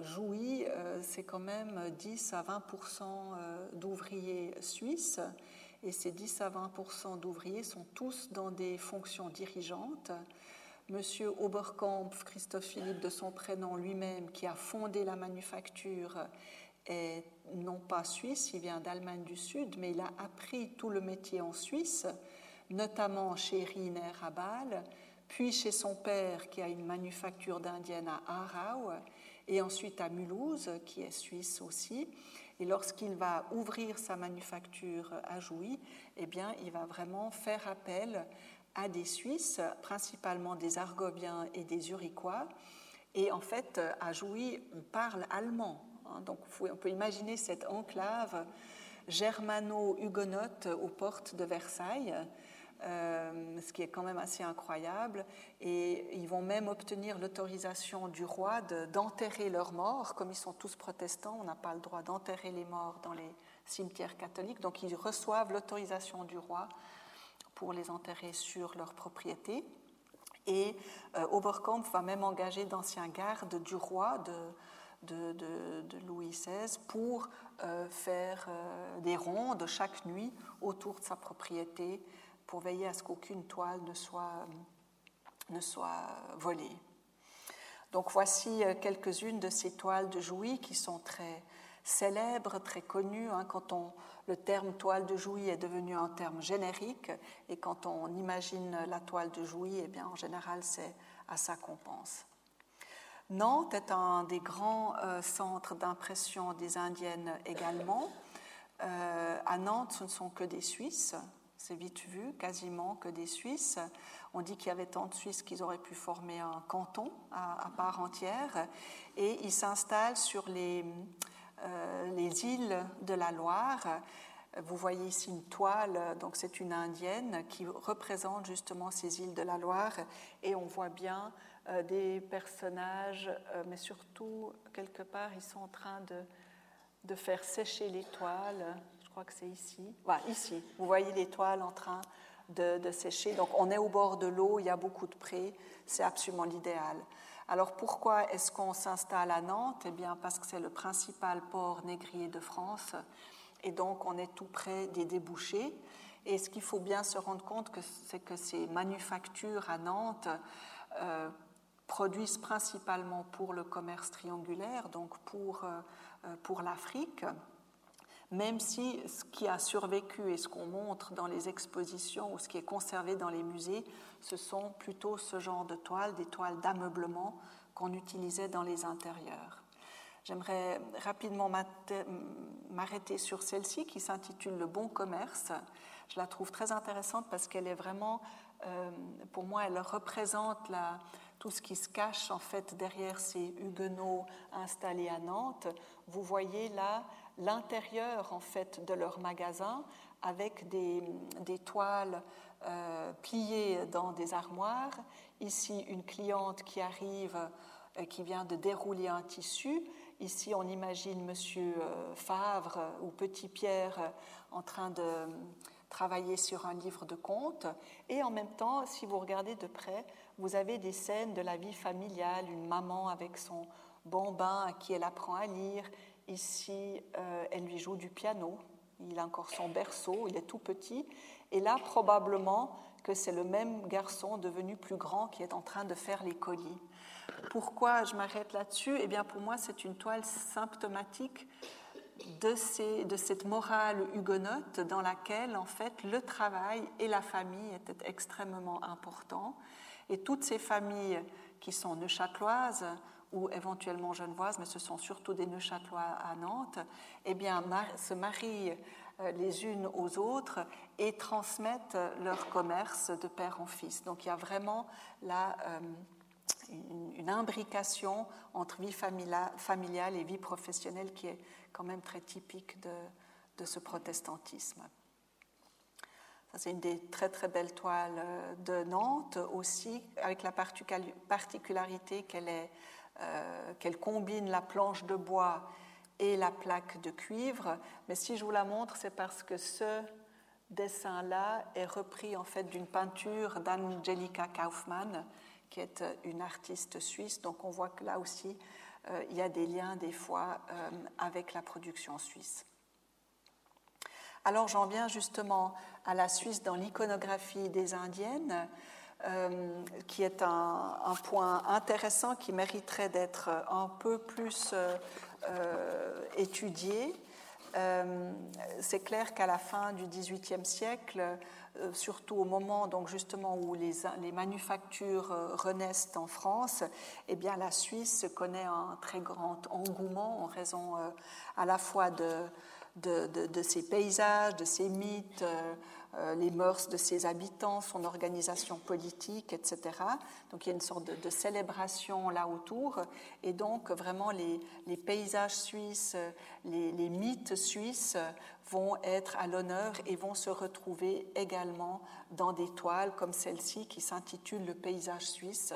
Jouy, euh, c'est quand même 10 à 20% euh, d'ouvriers suisses, et ces 10 à 20% d'ouvriers sont tous dans des fonctions dirigeantes. Monsieur Oberkampf, Christophe Philippe de son prénom lui-même, qui a fondé la manufacture, est non pas suisse, il vient d'Allemagne du Sud, mais il a appris tout le métier en Suisse, notamment chez Riner à Bâle, puis chez son père qui a une manufacture d'indienne à Aarau, et ensuite à Mulhouse, qui est suisse aussi. Et lorsqu'il va ouvrir sa manufacture à Jouy, eh bien, il va vraiment faire appel à des Suisses, principalement des Argobiens et des Uriquois. Et en fait, à Jouy, on parle allemand. Hein, donc on peut imaginer cette enclave germano-hugonote aux portes de Versailles, euh, ce qui est quand même assez incroyable. Et ils vont même obtenir l'autorisation du roi d'enterrer leurs morts. Comme ils sont tous protestants, on n'a pas le droit d'enterrer les morts dans les cimetières catholiques. Donc ils reçoivent l'autorisation du roi pour les enterrer sur leur propriété. Et euh, Oberkampf va même engager d'anciens gardes du roi de, de, Louis XVI pour euh, faire euh, des rondes chaque nuit autour de sa propriété pour veiller à ce qu'aucune toile ne soit, ne soit volée. Donc voici euh, quelques-unes de ces toiles de Jouy qui sont très célèbres, très connues. Hein, quand on, le terme toile de Jouy est devenu un terme générique et quand on imagine la toile de Jouy, eh bien, en général, c'est à ça qu'on pense. Nantes est un des grands euh, centres d'impression des Indiennes également. Euh, à Nantes, ce ne sont que des Suisses, c'est vite vu, quasiment que des Suisses. On dit qu'il y avait tant de Suisses qu'ils auraient pu former un canton à, part entière. Et ils s'installent sur les, euh, les îles de la Loire. Vous voyez ici une toile, donc c'est une indienne qui représente justement ces îles de la Loire. Et on voit bien euh, des personnages, euh, mais surtout, quelque part, ils sont en train de, de faire sécher les toiles. Crois que c'est ici. Voilà, ici. Vous voyez les toiles en train de, de sécher. Donc, on est au bord de l'eau, il y a beaucoup de prés. C'est absolument l'idéal. Alors, pourquoi est-ce qu'on s'installe à Nantes? Eh bien, parce que c'est le principal port négrier de France. Et donc, on est tout près des débouchés. Et ce qu'il faut bien se rendre compte, c'est que ces manufactures à Nantes euh, produisent principalement pour le commerce triangulaire, donc pour, euh, euh, pour l'Afrique, même si ce qui a survécu et ce qu'on montre dans les expositions ou ce qui est conservé dans les musées, ce sont plutôt ce genre de toiles, des toiles d'ameublement qu'on utilisait dans les intérieurs. J'aimerais rapidement m'arrêter sur celle-ci qui s'intitule Le bon commerce. Je la trouve très intéressante parce qu'elle est vraiment, euh, pour moi, elle représente tout ce qui se cache en fait derrière ces huguenots installés à Nantes. Vous voyez là l'intérieur en fait de leur magasin avec des, toiles euh, pliées dans des armoires. Ici, une cliente qui arrive, euh, qui vient de dérouler un tissu. Ici, on imagine Monsieur euh, Favre ou Petit Pierre en train de travailler sur un livre de contes. Et en même temps, si vous regardez de près, vous avez des scènes de la vie familiale, une maman avec son bambin à qui elle apprend à lire. Ici, euh, elle lui joue du piano. Il a encore son berceau, il est tout petit. Et là, probablement que c'est le même garçon devenu plus grand qui est en train de faire les colis. Pourquoi je m'arrête là-dessus? Eh bien, pour moi, c'est une toile symptomatique de, ces, de, cette morale huguenote dans laquelle, en fait, le travail et la famille étaient extrêmement importants. Et toutes ces familles qui sont neuchâteloises ou éventuellement genevoises, mais ce sont surtout des neuchâtelois à Nantes, eh bien, se marient euh, les unes aux autres et transmettent leur commerce de père en fils. Donc il y a vraiment la, euh, une, imbrication entre vie familiale et vie professionnelle qui est quand même très typique de, de ce protestantisme. C'est une des très très belles toiles euh, de Nantes aussi, avec la particularité qu'elle euh, qu'elle combine la planche de bois et la plaque de cuivre. Mais si je vous la montre, c'est parce que ce dessin-là est repris en fait d'une peinture d'Angelica Kaufmann, qui est euh, une artiste suisse. Donc on voit que là aussi, euh, il y a des liens des fois avec la production suisse. Alors j'en viens justement à la Suisse dans l'iconographie des Indiennes, qui est un, point intéressant qui mériterait d'être un peu plus étudié. c'est clair qu'à la fin du XVIIIe siècle, euh, surtout au moment donc justement où les, les, manufactures euh, renaissent en France, eh bien la Suisse connaît un très grand engouement en raison euh, à la fois de, de, de, ses paysages, de ses mythes, euh, les mœurs de ses habitants, son organisation politique, etc. Donc il y a une sorte de, célébration là autour. Et donc vraiment les, paysages suisses, les, les, mythes suisses vont être à l'honneur et vont se retrouver également dans des toiles comme celle-ci qui s'intitule Le paysage suisse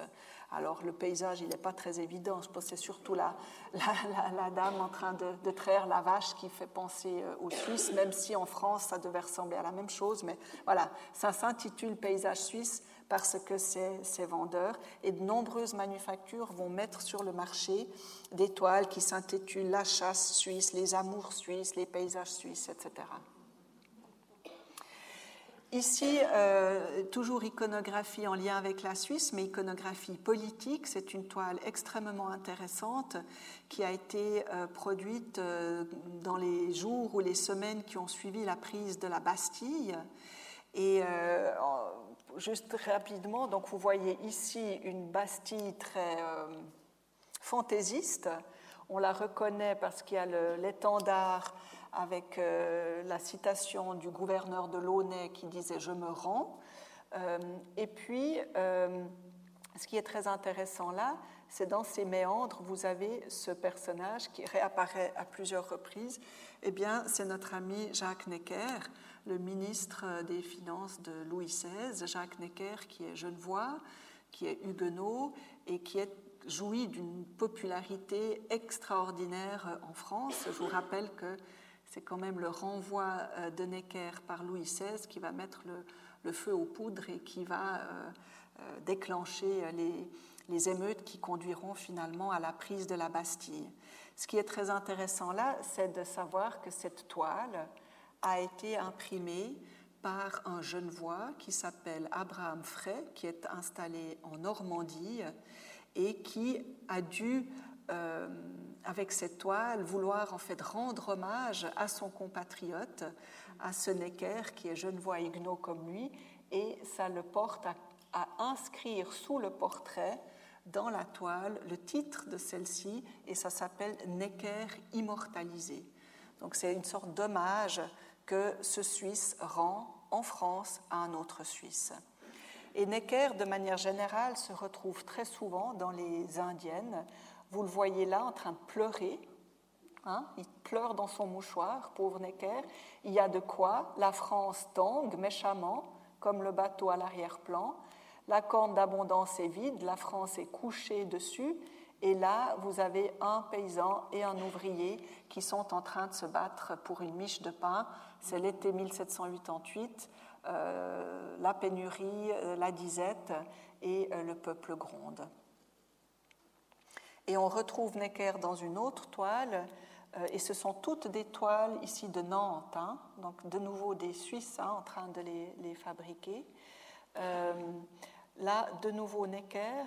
alors le paysage, il n'est pas très évident. Je pense que c'est surtout la, la, dame en train de, traire la vache qui fait penser euh, aux Suisses, même si en France, ça devait ressembler à la même chose. Mais voilà, ça s'intitule Paysage suisse parce que c'est vendeur. Et de nombreuses manufactures vont mettre sur le marché des toiles qui s'intitulent La chasse suisse, Les amours suisses, Les paysages suisses, etc. Ici, euh, toujours iconographie en lien avec la Suisse, mais iconographie politique. C'est une toile extrêmement intéressante qui a été euh, produite euh, dans les jours ou les semaines qui ont suivi la prise de la Bastille. Et juste rapidement, donc vous voyez ici une Bastille très fantaisiste. On la reconnaît parce qu'il y a l'étendard avec euh, la citation du gouverneur de Launay qui disait Je me rends. Euh, et puis, euh, ce qui est très intéressant là, c'est dans ces méandres, vous avez ce personnage qui réapparaît à plusieurs reprises. Eh bien, c'est notre ami Jacques Necker, le ministre des Finances de Louis XVI. Jacques Necker, qui est genevois, qui est huguenot et qui jouit d'une popularité extraordinaire en France. Je vous rappelle que c'est quand même le renvoi euh, de Necker par Louis XVI qui va mettre le, feu aux poudres et qui va euh, euh, déclencher les, les, émeutes qui conduiront finalement à la prise de la Bastille. Ce qui est très intéressant là, c'est de savoir que cette toile a été imprimée par un Genevois qui s'appelle Abraham Frey, qui est installé en Normandie et qui a dû euh, avec cette toile, vouloir en fait rendre hommage à son compatriote, à ce Necker qui est genevois huguenot comme lui, et ça le porte à, à, inscrire sous le portrait dans la toile le titre de celle-ci, et ça s'appelle Necker immortalisé. Donc c'est une sorte d'hommage que ce Suisse rend en France à un autre Suisse. Et Necker, de manière générale, se retrouve très souvent dans les Indiennes, vous le voyez là en train de pleurer. Hein. il pleure dans son mouchoir, pauvre Necker. Il y a de quoi. La France tangue méchamment, comme le bateau à l'arrière-plan. La corne d'abondance est vide, la France est couchée dessus. Et là, vous avez un paysan et un ouvrier qui sont en train de se battre pour une miche de pain. C'est l'été 1788, euh, la pénurie, euh, la disette, et euh, le peuple gronde. Et on retrouve Necker dans une autre toile, euh, et ce sont toutes des toiles ici de Nantes, hein, donc de nouveau des Suisses hein, en train de les, fabriquer. Euh, là, de nouveau Necker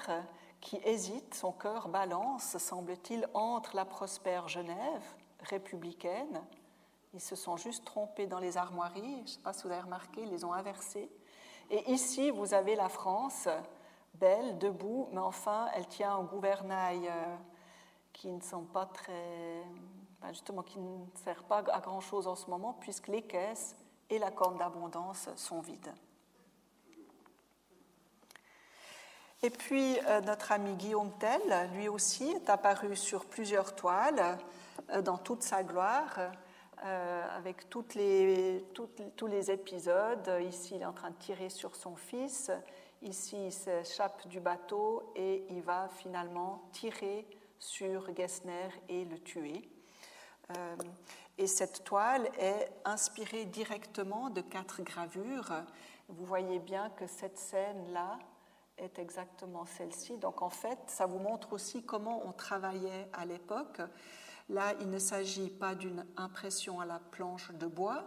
qui hésite, son cœur balance, semble-t-il, entre la prospère Genève, républicaine. Ils se sont juste trompés dans les armoiries, je ne sais pas si vous avez remarqué, ils les ont inversées. Et ici, vous avez la France, belle, debout, mais enfin, elle tient un gouvernail euh, qui ne sont pas très. justement, qui ne sert pas à grand-chose en ce moment, puisque les caisses et la corne d'abondance sont vides. Et puis, euh, notre ami Guillaume Tell, lui aussi, est apparu sur plusieurs toiles euh, dans toute sa gloire, avec tous les épisodes. Ici, il est en train de tirer sur son fils. Ici, il s'échappe du bateau et il va finalement tirer sur Gessner et le tuer. et cette toile est inspirée directement de quatre gravures. Vous voyez bien que cette scène-là, est exactement celle-ci. Donc en fait, ça vous montre aussi comment on travaillait à l'époque. Là, il ne s'agit pas d'une impression à la planche de bois,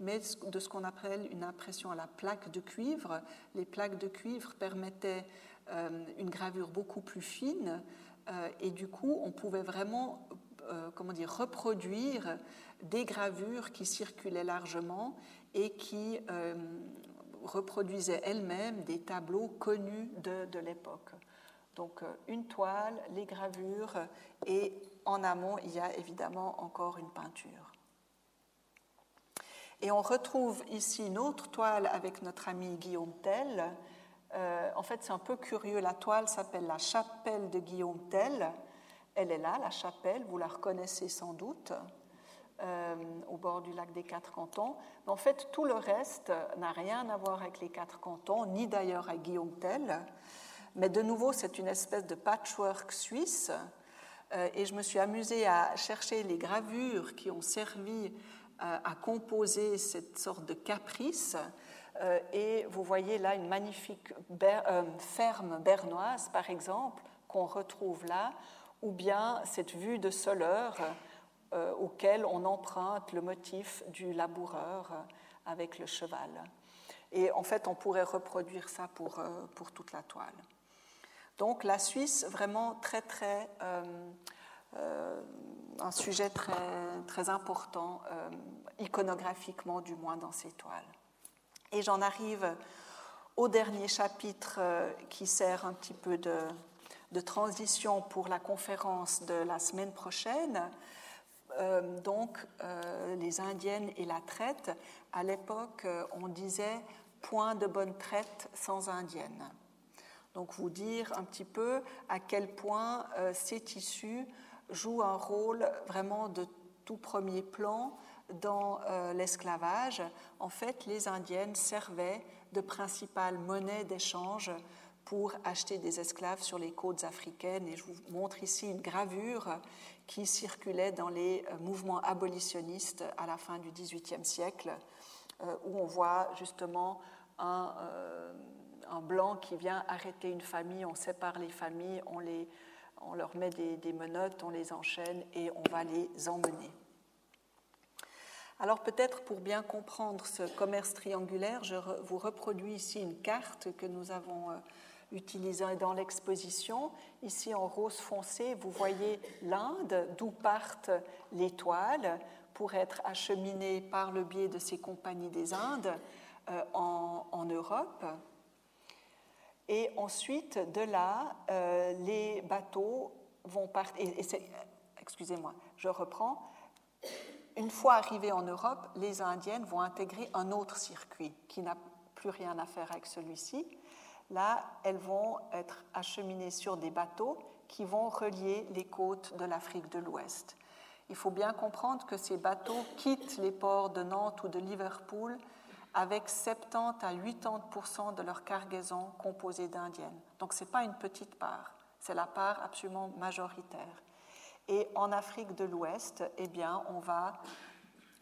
mais de ce qu'on appelle une impression à la plaque de cuivre. Les plaques de cuivre permettaient euh, une gravure beaucoup plus fine euh, et du coup, on pouvait vraiment euh, comment dire, reproduire des gravures qui circulaient largement et qui reproduissaient elles-mêmes des tableaux connus de, l'époque. Donc une toile, les gravures et en amont, il y a évidemment encore une peinture. Et on retrouve ici une autre toile avec notre ami Guillaume Tell. Euh, en fait, c'est un peu curieux. La toile s'appelle La chapelle de Guillaume Tell. Elle est là, la chapelle, vous la reconnaissez sans doute. Euh, au bord du lac des Quatre Cantons. Mais en fait, tout le reste n'a rien à voir avec les Quatre Cantons, ni d'ailleurs à Guillaume Tell. Mais de nouveau, c'est une espèce de patchwork suisse. Euh, et je me suis amusée à chercher les gravures qui ont servi euh, à composer cette sorte de caprice. et vous voyez là une magnifique ferme bernoise, par exemple, qu'on retrouve là, ou bien cette vue de Soleure euh, auquel on emprunte le motif du laboureur euh, avec le cheval. Et en fait, on pourrait reproduire ça pour, euh, pour toute la toile. Donc la Suisse, vraiment très, très, un sujet très, très important, iconographiquement du moins dans ces toiles. Et j'en arrive au dernier chapitre qui sert un petit peu de, de transition pour la conférence de la semaine prochaine, euh, donc euh, les Indiennes et la traite, à l'époque, euh, on disait point de bonne traite sans Indienne. Donc vous dire un petit peu à quel point ces tissus jouent un rôle vraiment de tout premier plan dans l'esclavage. En fait, les Indiennes servaient de principale monnaie d'échange pour acheter des esclaves sur les côtes africaines. Et je vous montre ici une gravure qui circulait dans les euh, mouvements abolitionnistes à la fin du XVIIIe siècle, euh, où on voit justement euh, un, blanc qui vient arrêter une famille, on sépare les familles, on, les, on leur met des, menottes, on les enchaîne et on va les emmener. Alors peut-être pour bien comprendre ce commerce triangulaire, je vous reproduis ici une carte que nous avons utilisé dans l'exposition. Ici en rose foncé, vous voyez l'Inde, d'où partent les toiles pour être acheminées par le biais de ces compagnies des Indes euh, en, Europe. Et ensuite, de là, euh, les bateaux vont partir. Excusez-moi, je reprends. Une fois arrivés en Europe, les Indiennes vont intégrer un autre circuit qui n'a plus rien à faire avec celui-ci. Là, elles vont être acheminées sur des bateaux qui vont relier les côtes de l'Afrique de l'Ouest. Il faut bien comprendre que ces bateaux quittent les ports de Nantes ou de Liverpool avec 70 à 80% de leur cargaison composée d'indiennes. Donc ce n'est pas une petite part, c'est la part absolument majoritaire. Et en Afrique de l'Ouest, eh bien, on va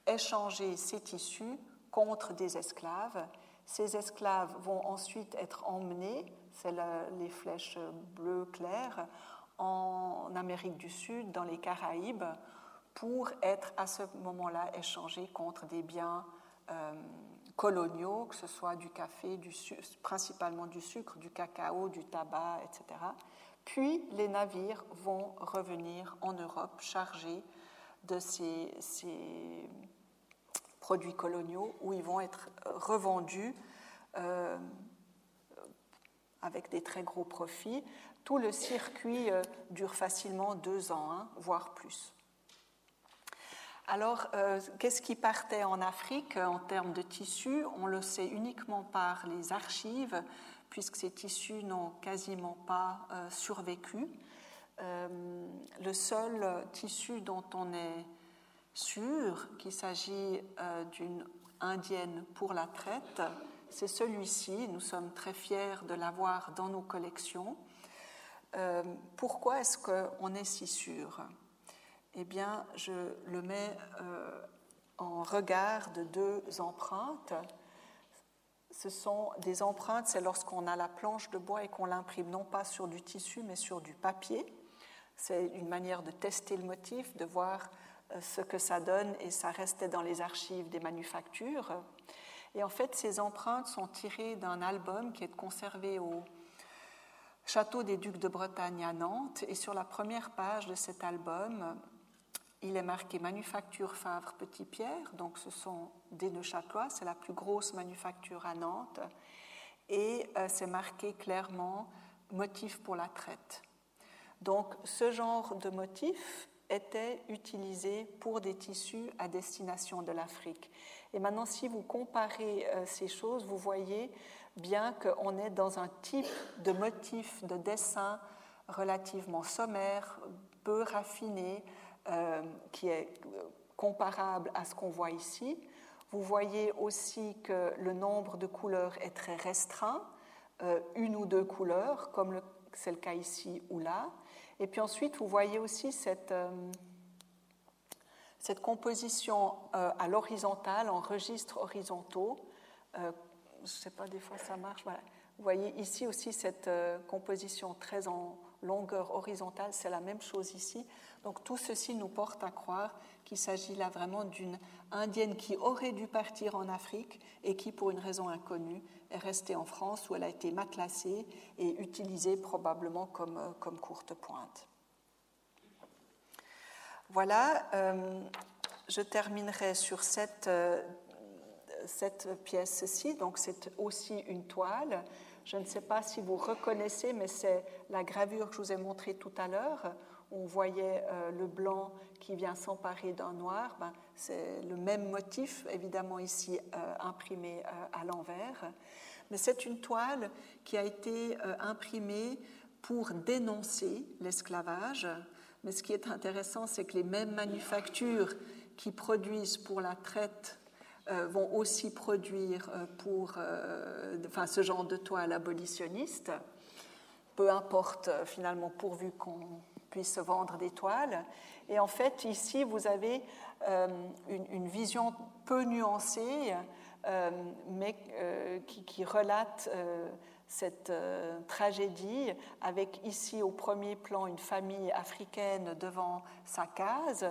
échanger ces tissus contre des esclaves ces esclaves vont ensuite être emmenés, c'est les flèches bleues claires, en Amérique du Sud, dans les Caraïbes, pour être à ce moment-là échangés contre des biens euh, coloniaux, que ce soit du café, principalement du sucre, du cacao, du tabac, etc. Puis les navires vont revenir en Europe chargés de ces, produits coloniaux où ils vont être revendus avec des très gros profits. Tout le circuit dure facilement deux ans, hein, voire plus. Alors, euh, qu'est-ce qui partait en Afrique en termes de tissus On le sait uniquement par les archives, puisque ces tissus n'ont quasiment pas euh, survécu. Euh, le seul tissu dont on est sûr qu'il s'agit d'une indienne pour la traite, c'est celui-ci. Nous sommes très fiers de l'avoir dans nos collections. pourquoi est-ce qu'on est si sûr? Eh bien, je le mets euh, en regard de deux empreintes. Ce sont des empreintes, c'est lorsqu'on a la planche de bois et qu'on l'imprime non pas sur du tissu, mais sur du papier. C'est une manière de tester le motif, de voir euh, ce que ça donne, et ça restait dans les archives des manufactures. Et en fait, ces empreintes sont tirées d'un album qui est conservé au Château des Ducs de Bretagne à Nantes. Et sur la première page de cet album, il est marqué Manufacture Favre Petit Pierre, donc ce sont des Neuchâtelois, c'est la plus grosse manufacture à Nantes, et euh, c'est marqué clairement motif pour la traite. Donc ce genre de motif était utilisé pour des tissus à destination de l'Afrique. Et maintenant, si vous comparez euh, ces choses, vous voyez bien qu'on est dans un type de motif de dessin relativement sommaire, peu raffiné, euh, qui est comparable à ce qu'on voit ici. Vous voyez aussi que le nombre de couleurs est très restreint, euh, une ou deux couleurs, comme c'est le cas ici ou là. Et puis ensuite, vous voyez aussi cette, euh, cette composition à l'horizontale, en registres horizontaux. je ne sais pas, des fois ça marche. Vous voyez ici aussi cette composition très en longueur horizontale, c'est la même chose ici. Donc tout ceci nous porte à croire qu'il s'agit là vraiment d'une indienne qui aurait dû partir en Afrique et qui, pour une raison inconnue, est restée en France où elle a été matelassée et utilisée probablement comme, euh, comme courte pointe. Voilà, euh, je terminerai sur cette, euh, cette pièce-ci. Donc c'est aussi une toile. Je ne sais pas si vous reconnaissez, mais c'est la gravure que je vous ai montrée tout à l'heure on voyait euh, le blanc qui vient s'emparer d'un noir, ben, c'est le même motif, évidemment ici euh, imprimé euh, à l'envers. Mais c'est une toile qui a été imprimée pour dénoncer l'esclavage. Mais ce qui est intéressant, c'est que les mêmes manufactures qui produisent pour la traite vont aussi produire pour ce genre de toile abolitionniste. Peu importe finalement pourvu qu'on se vendre des toiles. Et en fait, ici, vous avez euh, une, vision peu nuancée, euh, mais euh, qui, relate cette tragédie, avec ici au premier plan une famille africaine devant sa case,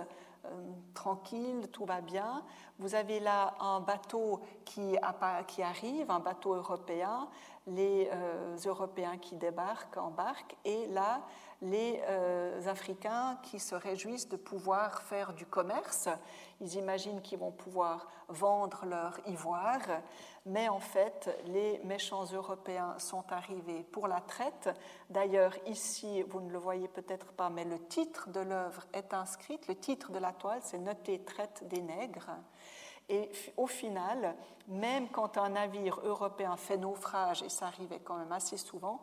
tranquille, tout va bien. Vous avez là un bateau qui arrive, un bateau européen, les Européens qui débarquent, embarquent, et là, les euh, Africains qui se réjouissent de pouvoir faire du commerce. Ils imaginent qu'ils vont pouvoir vendre leur ivoire, mais en fait, les méchants Européens sont arrivés pour la traite. D'ailleurs, ici, vous ne le voyez peut-être pas, mais le titre de l'œuvre est inscrit. Le titre de la toile, c'est Noté traite des nègres. Et au final, même quand un navire européen fait naufrage, et ça arrivait quand même assez souvent,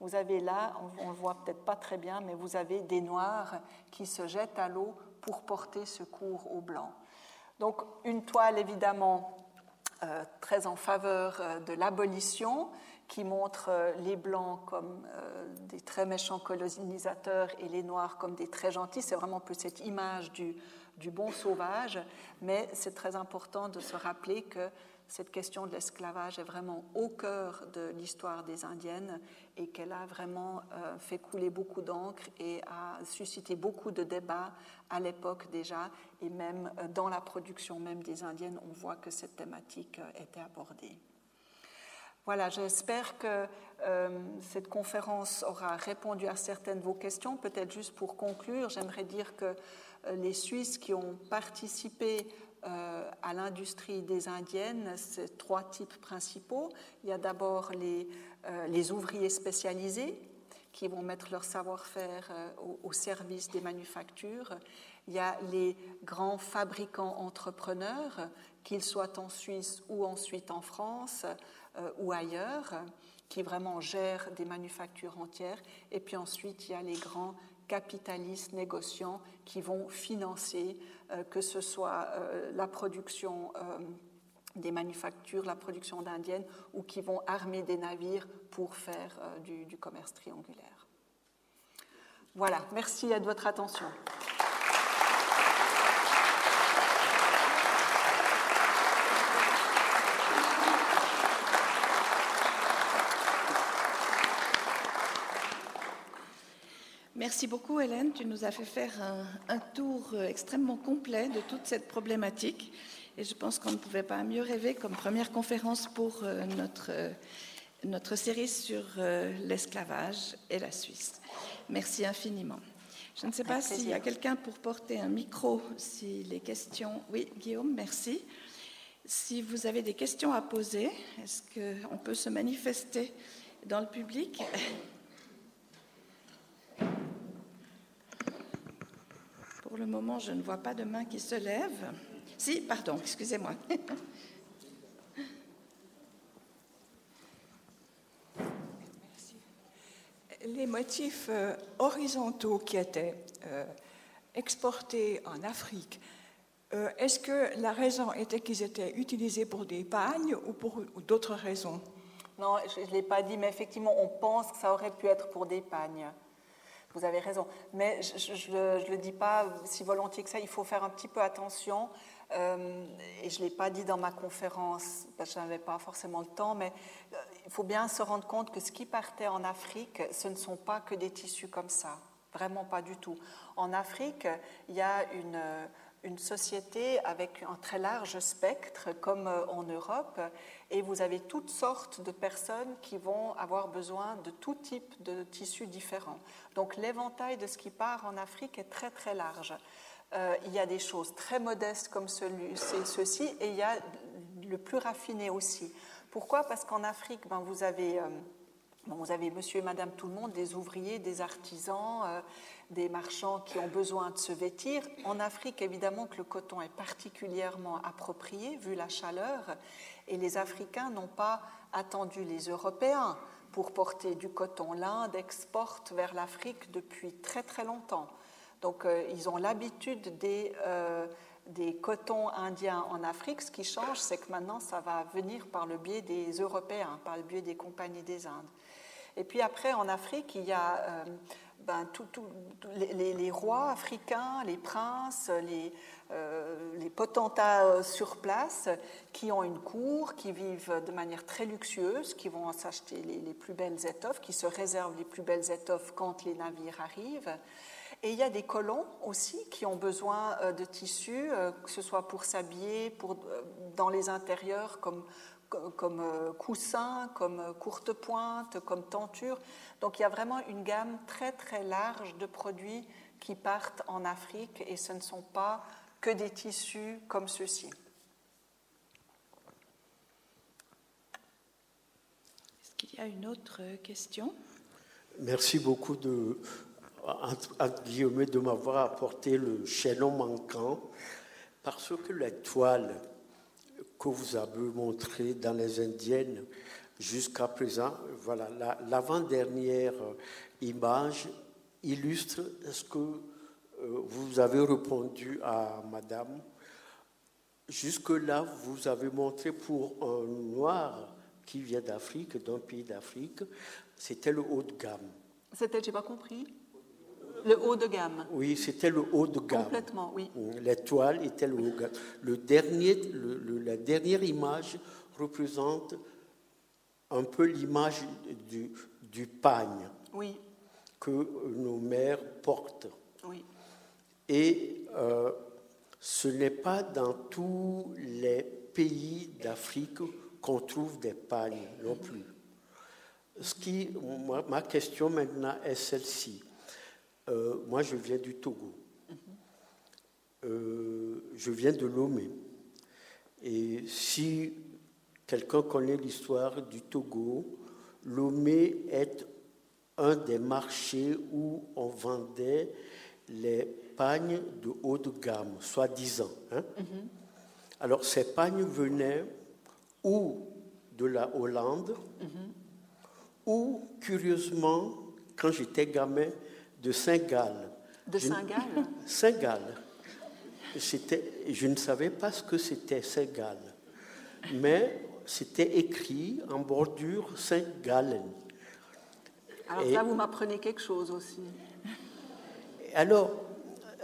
vous avez là, on ne le voit peut-être pas très bien, mais vous avez des noirs qui se jettent à l'eau pour porter secours aux blancs. Donc une toile évidemment euh, très en faveur euh, de l'abolition, qui montre euh, les blancs comme des très méchants colonisateurs et les noirs comme des très gentils. C'est vraiment peu cette image du bon sauvage, mais c'est très important de se rappeler que cette question de l'esclavage est vraiment au cœur de l'histoire des Indiennes et qu'elle a vraiment euh, fait couler beaucoup d'encre et a suscité beaucoup de débats à l'époque déjà et même euh, dans la production même des Indiennes, on voit que cette thématique euh, était abordée. Voilà, j'espère que cette conférence aura répondu à certaines de vos questions. Peut-être juste pour conclure, j'aimerais dire que les Suisses qui ont participé euh, à l'industrie des Indiennes, c'est trois types principaux. Il y a d'abord les, les, ouvriers spécialisés qui vont mettre leur savoir-faire au, au, service des manufactures. Il y a les grands fabricants entrepreneurs, qu'ils soient en Suisse ou ensuite en France, euh, ou ailleurs, qui vraiment gèrent des manufactures entières. Et puis ensuite, il y a les grands capitalistes négociants qui vont financer, euh, que ce soit euh, la production des manufactures, la production d'indiennes, ou qui vont armer des navires pour faire du, du commerce triangulaire. Voilà, merci de votre attention. Merci beaucoup, Hélène. Tu nous as fait faire un, tour euh, extrêmement complet de toute cette problématique. Et je pense qu'on ne pouvait pas mieux rêver comme première conférence pour euh, notre, euh, notre série sur l'esclavage et la Suisse. Merci infiniment. Je ne sais pas s'il y a quelqu'un pour porter un micro, si les questions. Oui, Guillaume, merci. Si vous avez des questions à poser, est-ce qu'on peut se manifester dans le public? Pour le moment, je ne vois pas de main qui se lève. Si, pardon, excusez-moi. Les motifs euh, horizontaux qui étaient euh, exportés en Afrique, euh, est-ce que la raison était qu'ils étaient utilisés pour des pagnes ou pour d'autres raisons? Non, je ne l'ai pas dit, mais effectivement, on pense que ça aurait pu être pour des pagnes vous avez raison. Mais je ne le dis pas si volontiers que ça, il faut faire un petit peu attention. Euh, et je ne l'ai pas dit dans ma conférence, parce que je n'avais pas forcément le temps, mais euh, il faut bien se rendre compte que ce qui partait en Afrique, ce ne sont pas que des tissus comme ça. Vraiment pas du tout. En Afrique, il y a une une société avec un très large spectre, comme euh, en Europe, et vous avez toutes sortes de personnes qui vont avoir besoin de tout type de tissus différents. Donc l'éventail de ce qui part en Afrique est très très large. Euh, il y a des choses très modestes comme ceci, et il y a le plus raffiné aussi. Pourquoi? Parce qu'en Afrique, ben, vous avez... Euh, vous avez monsieur et madame tout le monde, des ouvriers, des artisans, des marchands qui ont besoin de se vêtir. En Afrique, évidemment que le coton est particulièrement approprié vu la chaleur, et les Africains n'ont pas attendu les Européens pour porter du coton. L'Inde exporte vers l'Afrique depuis très très longtemps. Donc euh, ils ont l'habitude des, euh, des cotons indiens en Afrique. Ce qui change, c'est que maintenant, ça va venir par le biais des Européens, par le biais des compagnies des Indes. Et puis après, en Afrique, il y a... Euh, ben, les, rois africains, les princes, les, euh, potentats euh, sur place qui ont une cour, qui vivent de manière très luxueuse, qui vont s'acheter les, plus belles étoffes, qui se réservent les plus belles étoffes quand les navires arrivent. Et il y a des colons aussi qui ont besoin euh, de tissus, que ce soit pour s'habiller, pour, dans les intérieurs, comme, comme coussin, comme courte pointe, comme tenture. Donc il y a vraiment une gamme très très large de produits qui partent en Afrique et ce ne sont pas que des tissus comme ceux-ci. Est-ce qu'il y a une autre question? Merci beaucoup de, à Guillaume de m'avoir apporté le chaînon manquant parce que la toile que vous avez montrée dans les Indiennes jusqu'à présent, voilà, l'avant-dernière image illustre ce que euh, vous avez répondu à Madame. Jusque-là, vous avez montré pour un noir qui vient d'Afrique, d'un pays d'Afrique, c'était le haut de gamme. C'était, j'ai pas compris. Le haut de gamme. Oui, c'était le haut de gamme. Complètement, oui. L'étoile était le haut de gamme. Le dernier, la dernière image représente un peu l'image du, du pagne oui. que nos mères portent. Oui. Et euh, ce n'est pas dans tous les pays d'Afrique qu'on trouve des pagnes non plus. Ce qui, ma question maintenant est celle-ci. Euh, moi, je viens du Togo. Euh, je viens de Lomé. Et si quelqu'un connaît l'histoire du Togo, Lomé est un des marchés où on vendait les pagnes de haut de gamme, soi-disant. Hein. Mm-hmm. Alors, ces pagnes venaient ou de la Hollande, mm-hmm. ou, curieusement, quand j'étais gamin, de Saint-Gall. De Saint-Gall Saint-Gall. Je ne savais pas ce que c'était Saint-Gall, mais c'était écrit en bordure Saint-Gallen. Alors là, vous m'apprenez quelque chose aussi. Alors,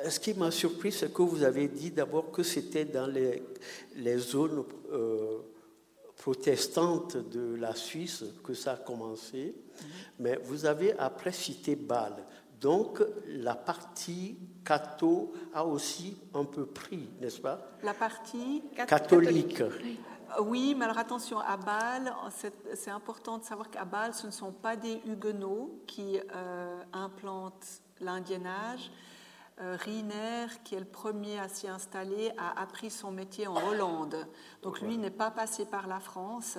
ce qui m'a surpris, c'est que vous avez dit d'abord que c'était dans les, les zones euh, protestantes de la Suisse que ça a commencé, mhm. mais vous avez après cité Bâle. Donc la partie catho a aussi un peu pris, n'est-ce pas? La partie catholique. Oui, mais alors attention, à Bâle, c'est important de savoir qu'à Bâle, ce ne sont pas des huguenots qui euh, implantent l'indiennage. Euh, Riner, qui est le premier à s'y installer, a appris son métier en Hollande. Donc lui n'est pas passé par la France.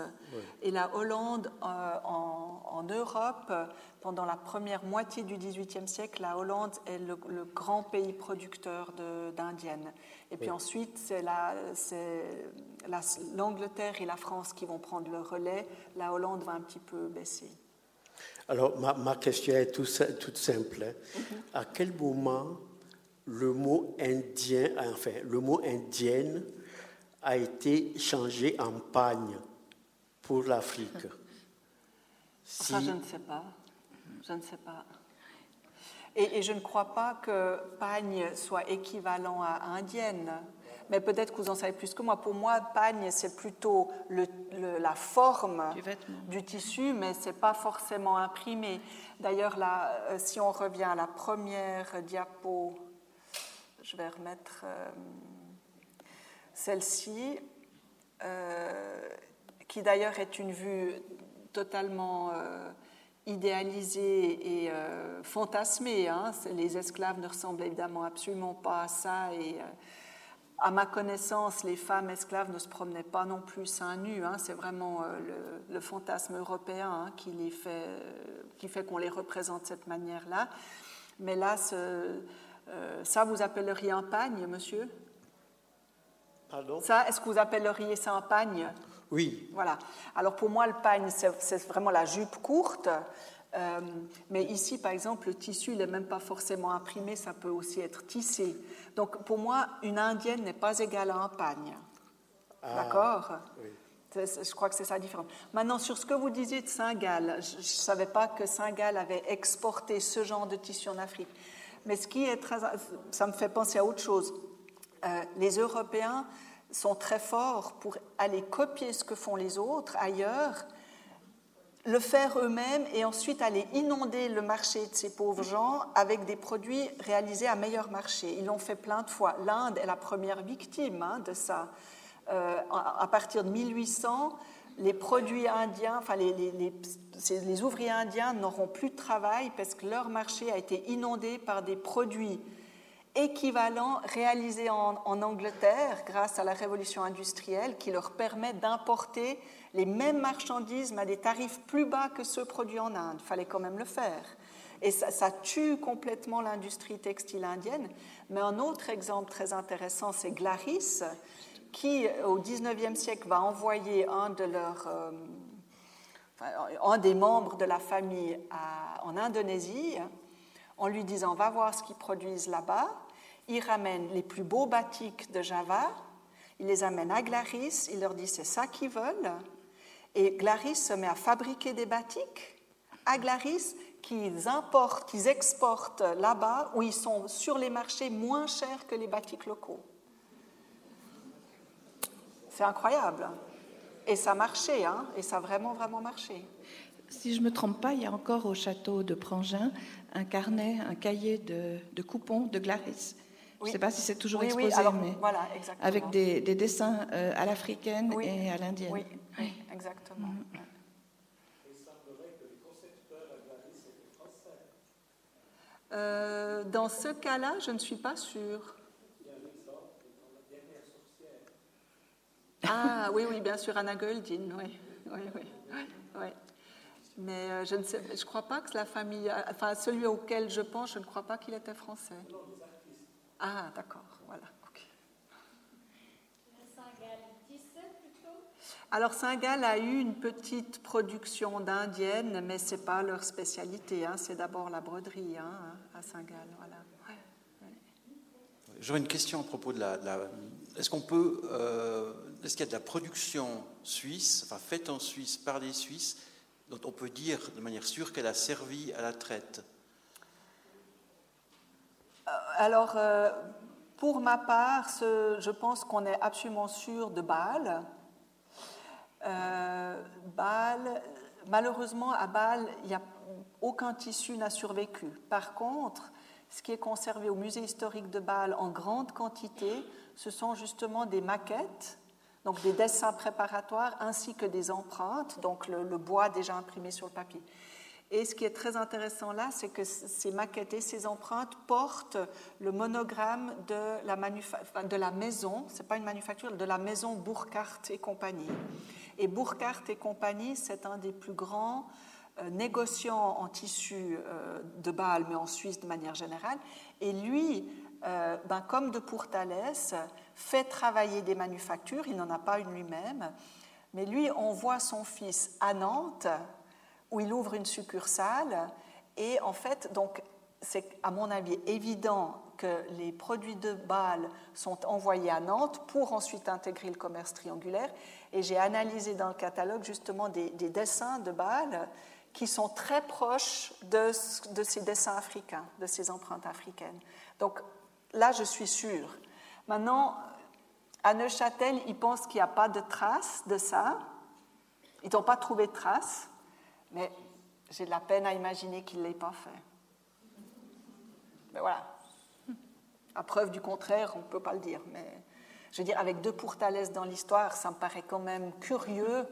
Et la Hollande euh, en, Europe, pendant la première moitié du XVIIIe siècle, la Hollande est le, grand pays producteur d'indiennes. Et puis ensuite, c'est l'Angleterre et la France qui vont prendre le relais. La Hollande va un petit peu baisser. Alors, ma, question est toute simple. Hein. Mm-hmm. À quel moment le mot indien, enfin, le mot indienne a été changé en pagne pour l'Afrique. Ça, je ne sais pas. Je ne sais pas. Et, je ne crois pas que pagne soit équivalent à indienne. Mais peut-être que vous en savez plus que moi. Pour moi, pagne, c'est plutôt le, la forme du, tissu, mais ce n'est pas forcément imprimé. D'ailleurs, euh, si on revient à la première diapo je vais remettre euh, celle-ci, euh, qui d'ailleurs est une vue totalement euh, idéalisée et fantasmée. Hein. Les esclaves ne ressemblent évidemment absolument pas à ça. Et à ma connaissance, les femmes esclaves ne se promenaient pas non plus seins nus. Hein. C'est vraiment le, fantasme européen hein, qui, fait, qui fait qu'on les représente de cette manière-là. Mais là, ce, euh, ça, vous appelleriez un pagne, monsieur? Pardon? Ça, est-ce que vous appelleriez ça un pagne? Oui. Voilà. Alors pour moi, le pagne, c'est vraiment la jupe courte. Euh, mais ici, par exemple, le tissu, il n'est même pas forcément imprimé, ça peut aussi être tissé. Donc pour moi, une indienne n'est pas égale à un pagne. Ah, D'accord? oui. Je crois que c'est ça la différence. Maintenant, sur ce que vous disiez de Saint-Gall, je ne savais pas que Saint-Gall avait exporté ce genre de tissu en Afrique. Mais ce qui est très, ça me fait penser à autre chose. Euh, les Européens sont très forts pour aller copier ce que font les autres ailleurs, le faire eux-mêmes et ensuite aller inonder le marché de ces pauvres gens avec des produits réalisés à meilleur marché. Ils l'ont fait plein de fois. L'Inde est la première victime hein, de ça. Euh, à partir de 1800, les produits indiens, enfin les, les, ouvriers indiens n'auront plus de travail parce que leur marché a été inondé par des produits équivalents réalisés en, Angleterre grâce à la révolution industrielle qui leur permet d'importer les mêmes marchandises à des tarifs plus bas que ceux produits en Inde. Fallait quand même le faire. Et ça, tue complètement l'industrie textile indienne. Mais un autre exemple très intéressant, c'est Glaris, qui, au XIXe siècle, va envoyer un, de leurs, euh, un des membres de la famille en Indonésie en lui disant Va voir ce qu'ils produisent là-bas. Il ramène les plus beaux batiks de Java, il les amène à Glaris, il leur dit C'est ça qu'ils veulent. Et Glaris se met à fabriquer des batiks à Glaris qu'ils importent, qu'ils exportent là-bas, où ils sont sur les marchés moins chers que les batiks locaux. C'est incroyable. Et ça marchait, hein, et ça a vraiment, vraiment marché. Si je ne me trompe pas, il y a encore au château de Prangin un carnet, un cahier de, de coupons de Glaris. Je ne sais pas si c'est toujours exposé, mais voilà, avec des, dessins euh, à l'africaine et à l'indienne. Oui, Oui, exactement. Mhm. Euh, dans ce cas-là, je ne suis pas sûre. Ah oui, oui, bien sûr, Anna Goldin, oui, oui, oui, oui. Mais euh, je ne sais, je crois pas que la famille, enfin celui auquel je pense, je ne crois pas qu'il était français. Ah, d'accord, voilà. Alors Saint-Gall a eu une petite production d'indiennes, mais ce n'est pas leur spécialité. Hein. C'est d'abord la broderie hein, à Saint-Gall. J'aurais une question à propos de la. Euh, est-ce qu'il y a de la production suisse, faite en Suisse par des Suisses, dont on peut dire de manière sûre qu'elle a servi à la traite? Euh, Alors, euh, pour ma part, je pense qu'on est absolument sûr de Bâle. Bâle, malheureusement, à Bâle, il n'y a aucun tissu n'a survécu. Par contre, ce qui est conservé au musée historique de Bâle en grande quantité, ce sont justement des maquettes, donc des dessins préparatoires ainsi que des empreintes, donc le, bois déjà imprimé sur le papier. Et ce qui est très intéressant là, c'est que ces maquettes et ces empreintes portent le monogramme de la, de la maison, c'est pas une manufacture, de la maison Burkhardt et compagnie. Et Burkhardt et compagnie, c'est un des plus grands euh, négociants en tissu euh, de Bâle, mais en Suisse de manière générale. Et lui, euh, ben, comme de Pourtalès, fait travailler des manufactures, il n'en a pas une lui-même, mais lui envoie son fils à Nantes, où il ouvre une succursale, et en fait, donc, c'est à mon avis évident que les produits de Bâle sont envoyés à Nantes pour ensuite intégrer le commerce triangulaire. Et j'ai analysé dans le catalogue justement des, dessins de Bâle qui sont très proches de, de, ces dessins africains, de ces empreintes africaines. Donc là, je suis sûre. Maintenant, à Neuchâtel, ils pensent qu'il n'y a pas de traces de ça. Ils n'ont pas trouvé de traces, mais j'ai de la peine à imaginer qu'ils ne l'aient pas fait. Mais voilà. À preuve du contraire, on ne peut pas le dire. Mais je veux dire, avec deux Pourtalès dans l'histoire, ça me paraît quand même curieux.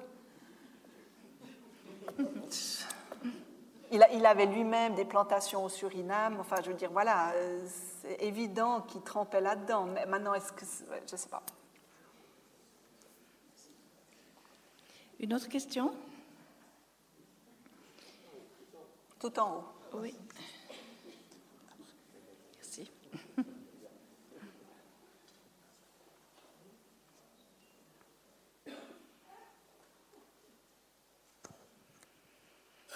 Il, avait lui-même des plantations au Suriname. Enfin, je veux dire, voilà, euh, c'est évident qu'il trempait là-dedans. Mais maintenant, est-ce que. Je ne sais pas. Une autre question? Tout en haut. Oui.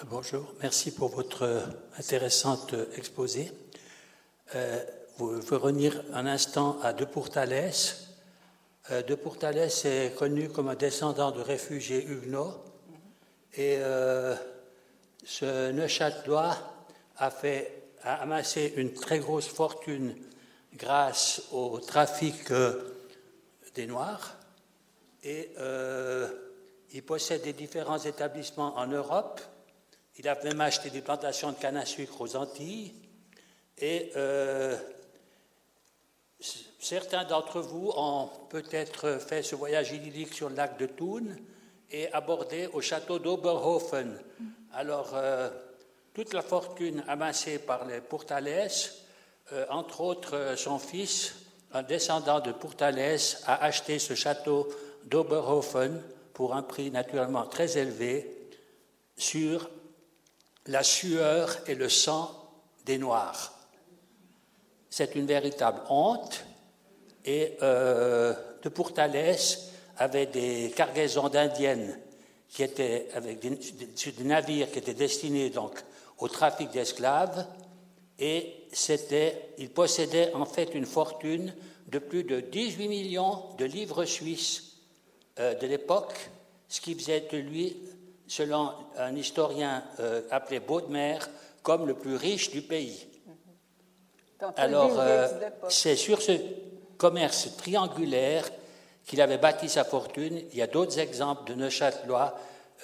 Bonjour, merci pour votre intéressante exposé. Euh, vous revenir un instant à De Pourtalès. Euh, de est connu comme un descendant de réfugiés huguenots et euh, ce Neuchâtelois a, fait, a amassé une très grosse fortune grâce au trafic des Noirs et il possède des différents établissements en Europe il a même acheté des plantations de canne à sucre aux Antilles. Et euh, certains d'entre vous ont peut-être fait ce voyage idyllique sur le lac de Thun et abordé au château d'Oberhofen. Alors, euh, toute la fortune amassée par les Pourtalès, euh, entre autres son fils, un descendant de Pourtalès, a acheté ce château d'Oberhofen pour un prix naturellement très élevé sur la sueur et le sang des Noirs. C'est une véritable honte. Et euh, de Pourtalès avait des cargaisons d'indiennes qui étaient avec des, navires qui étaient destinés donc au trafic d'esclaves. Et c'était, il possédait en fait une fortune de plus de 18 millions de livres suisses euh, de l'époque, ce qui faisait de lui selon un historien euh, appelé Baudemer, comme le plus riche du pays. Alors, euh, c'est sur ce commerce triangulaire qu'il avait bâti sa fortune. Il y a d'autres exemples de Neuchâtelois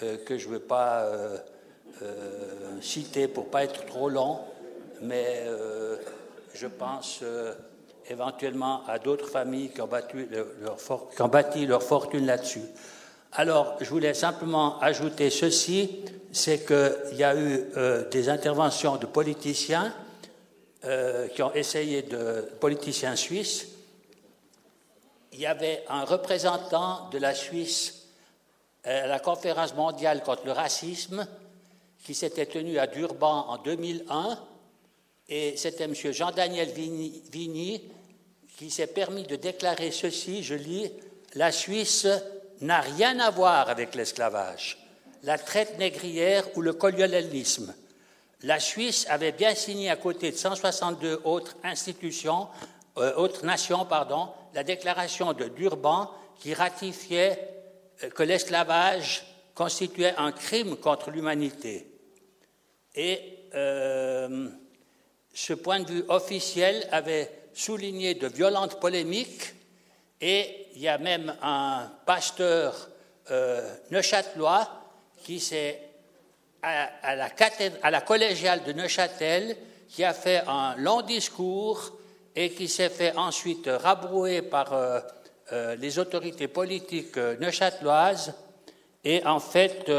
euh, que je ne veux pas citer pour pas être trop long, mais je pense éventuellement à d'autres familles qui ont, battu leur, qui ont bâti leur fortune là-dessus. Alors, je voulais simplement ajouter ceci, c'est qu'il y a eu euh, des interventions de politiciens euh, qui ont essayé de politiciens suisses. Il y avait un représentant de la Suisse à la conférence mondiale contre le racisme qui s'était tenue à Durban en 2001, et c'était M. Jean-Daniel Vigny qui s'est permis de déclarer ceci, je lis, La Suisse n'a rien à voir avec l'esclavage, la traite négrière ou le colonialisme. La Suisse avait bien signé à côté de 162 autres institutions, euh, autres nations, pardon, la déclaration de Durban qui ratifiait euh, que l'esclavage constituait un crime contre l'humanité. Et euh, ce point de vue officiel avait souligné de violentes polémiques et il y a même un pasteur euh, neuchâtelois qui s'est à, la à, la collégiale de Neuchâtel qui a fait un long discours et qui s'est fait ensuite rabrouer par euh, euh, les autorités politiques neuchâteloises. Et en fait,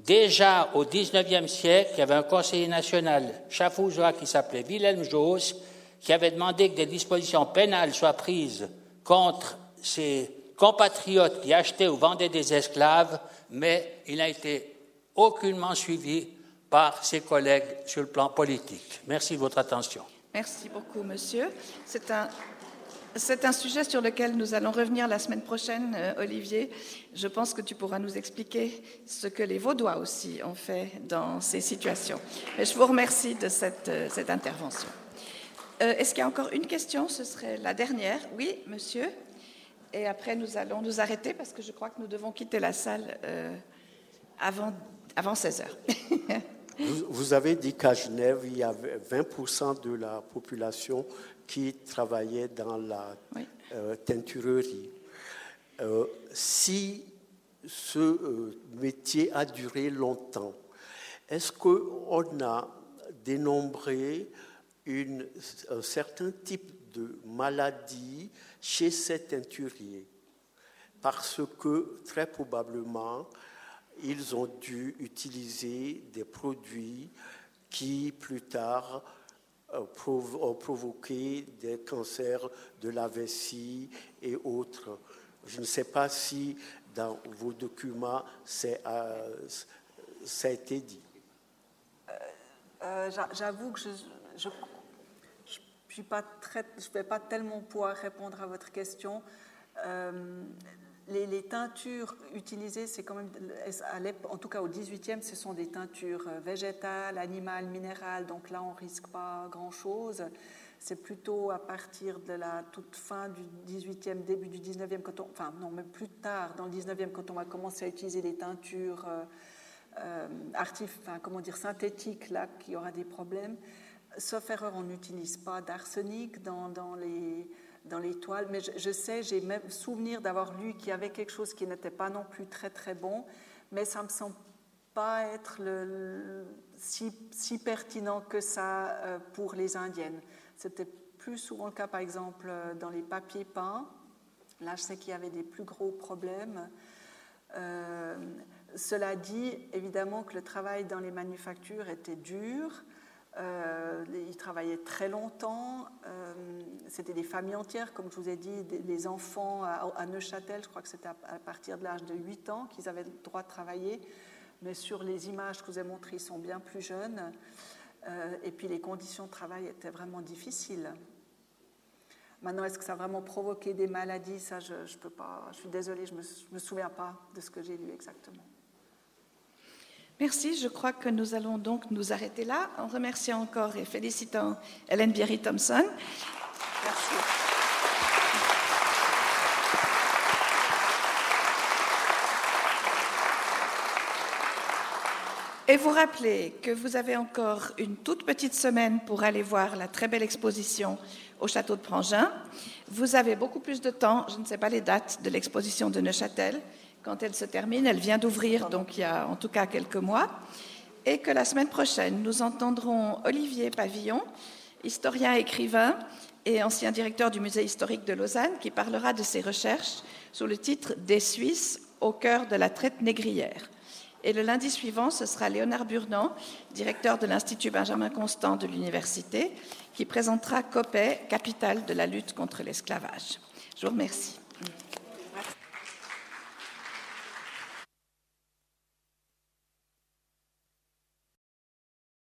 déjà au XIXe siècle, il y avait un conseiller national chafougeois qui s'appelait Wilhelm Joos qui avait demandé que des dispositions pénales soient prises contre ses compatriotes qui achetaient ou vendaient des esclaves, mais il n'a été aucunement suivi par ses collègues sur le plan politique. Merci de votre attention. Merci beaucoup, monsieur. C'est un, sujet sur lequel nous allons revenir la semaine prochaine, euh, Olivier. Je pense que tu pourras nous expliquer ce que les Vaudois aussi ont fait dans ces situations. Et je vous remercie de cette, euh, cette intervention. Euh, est-ce qu'il y a encore une question? Ce serait la dernière. Oui, monsieur. Et après, nous allons nous arrêter parce que je crois que nous devons quitter la salle euh, avant, avant 16 heures. vous, avez dit qu'à Genève, il y avait 20% de la population qui travaillait dans la euh, teinturerie. si ce métier a duré longtemps, est-ce qu'on a dénombré un certain type de maladie chez ces teinturiers, parce que très probablement, ils ont dû utiliser des produits qui plus tard euh, ont provoqué des cancers de la vessie et autres. Je ne sais pas si dans vos documents euh, ça a été dit. Euh, j'avoue que je je ne vais pas tellement pouvoir répondre à votre question. Euh, les, teintures utilisées, c'est quand même, en tout cas au 18e, ce sont des teintures végétales, animales, minérales, donc là on risque pas grand-chose. C'est plutôt à partir de la toute fin du 18e, début du 19e, quand on, enfin non, même plus tard, dans le 19e, quand on va commencer à utiliser des teintures euh, euh enfin, comment dire, synthétiques, là, qu'il y aura des problèmes sauf erreur, on n'utilise pas d'arsenic dans, les, dans les toiles, mais je, sais, j'ai même souvenir d'avoir lu qu'il y avait quelque chose qui n'était pas non plus très très bon, mais ça me semble pas être si, si, pertinent que ça euh, pour les Indiennes. C'était plus souvent le cas, par exemple, euh, dans les papiers peints. Là, je sais qu'il y avait des plus gros problèmes. Euh, cela dit, évidemment que le travail dans les manufactures était dur. Euh, ils travaillaient très longtemps. Euh, c'était des familles entières, comme je vous ai dit, les enfants à, Neuchâtel, je crois que c'était à, partir de l'âge de 8 ans qu'ils avaient le droit de travailler. Mais sur les images que je vous ai montrées, ils sont bien plus jeunes. Euh, et puis les conditions de travail étaient vraiment difficiles. Maintenant, est-ce que ça a vraiment provoqué des maladies? Ça, je ne peux pas. Je suis désolée, je ne me souviens pas de ce que j'ai lu exactement. Merci. Je crois que nous allons donc nous arrêter là en remerciant encore et félicitant Hélène Bierry Thompson. Merci. Et vous rappelez que vous avez encore une toute petite semaine pour aller voir la très belle exposition au château de Prangin. Vous avez beaucoup plus de temps, je ne sais pas les dates de l'exposition de Neuchâtel, quand elle se termine. Elle vient d'ouvrir, donc il y a en tout cas quelques mois. Et que la semaine prochaine, nous entendrons Olivier Pavillon, historien écrivain et ancien directeur du musée historique de Lausanne, qui parlera de ses recherches sous le titre Des Suisses au cœur de la traite négrière. Et le lundi suivant, ce sera Léonard Burnand, directeur de l'Institut Benjamin Constant de l'Université, qui présentera Copet, capitale de la lutte contre l'esclavage. Je vous remercie.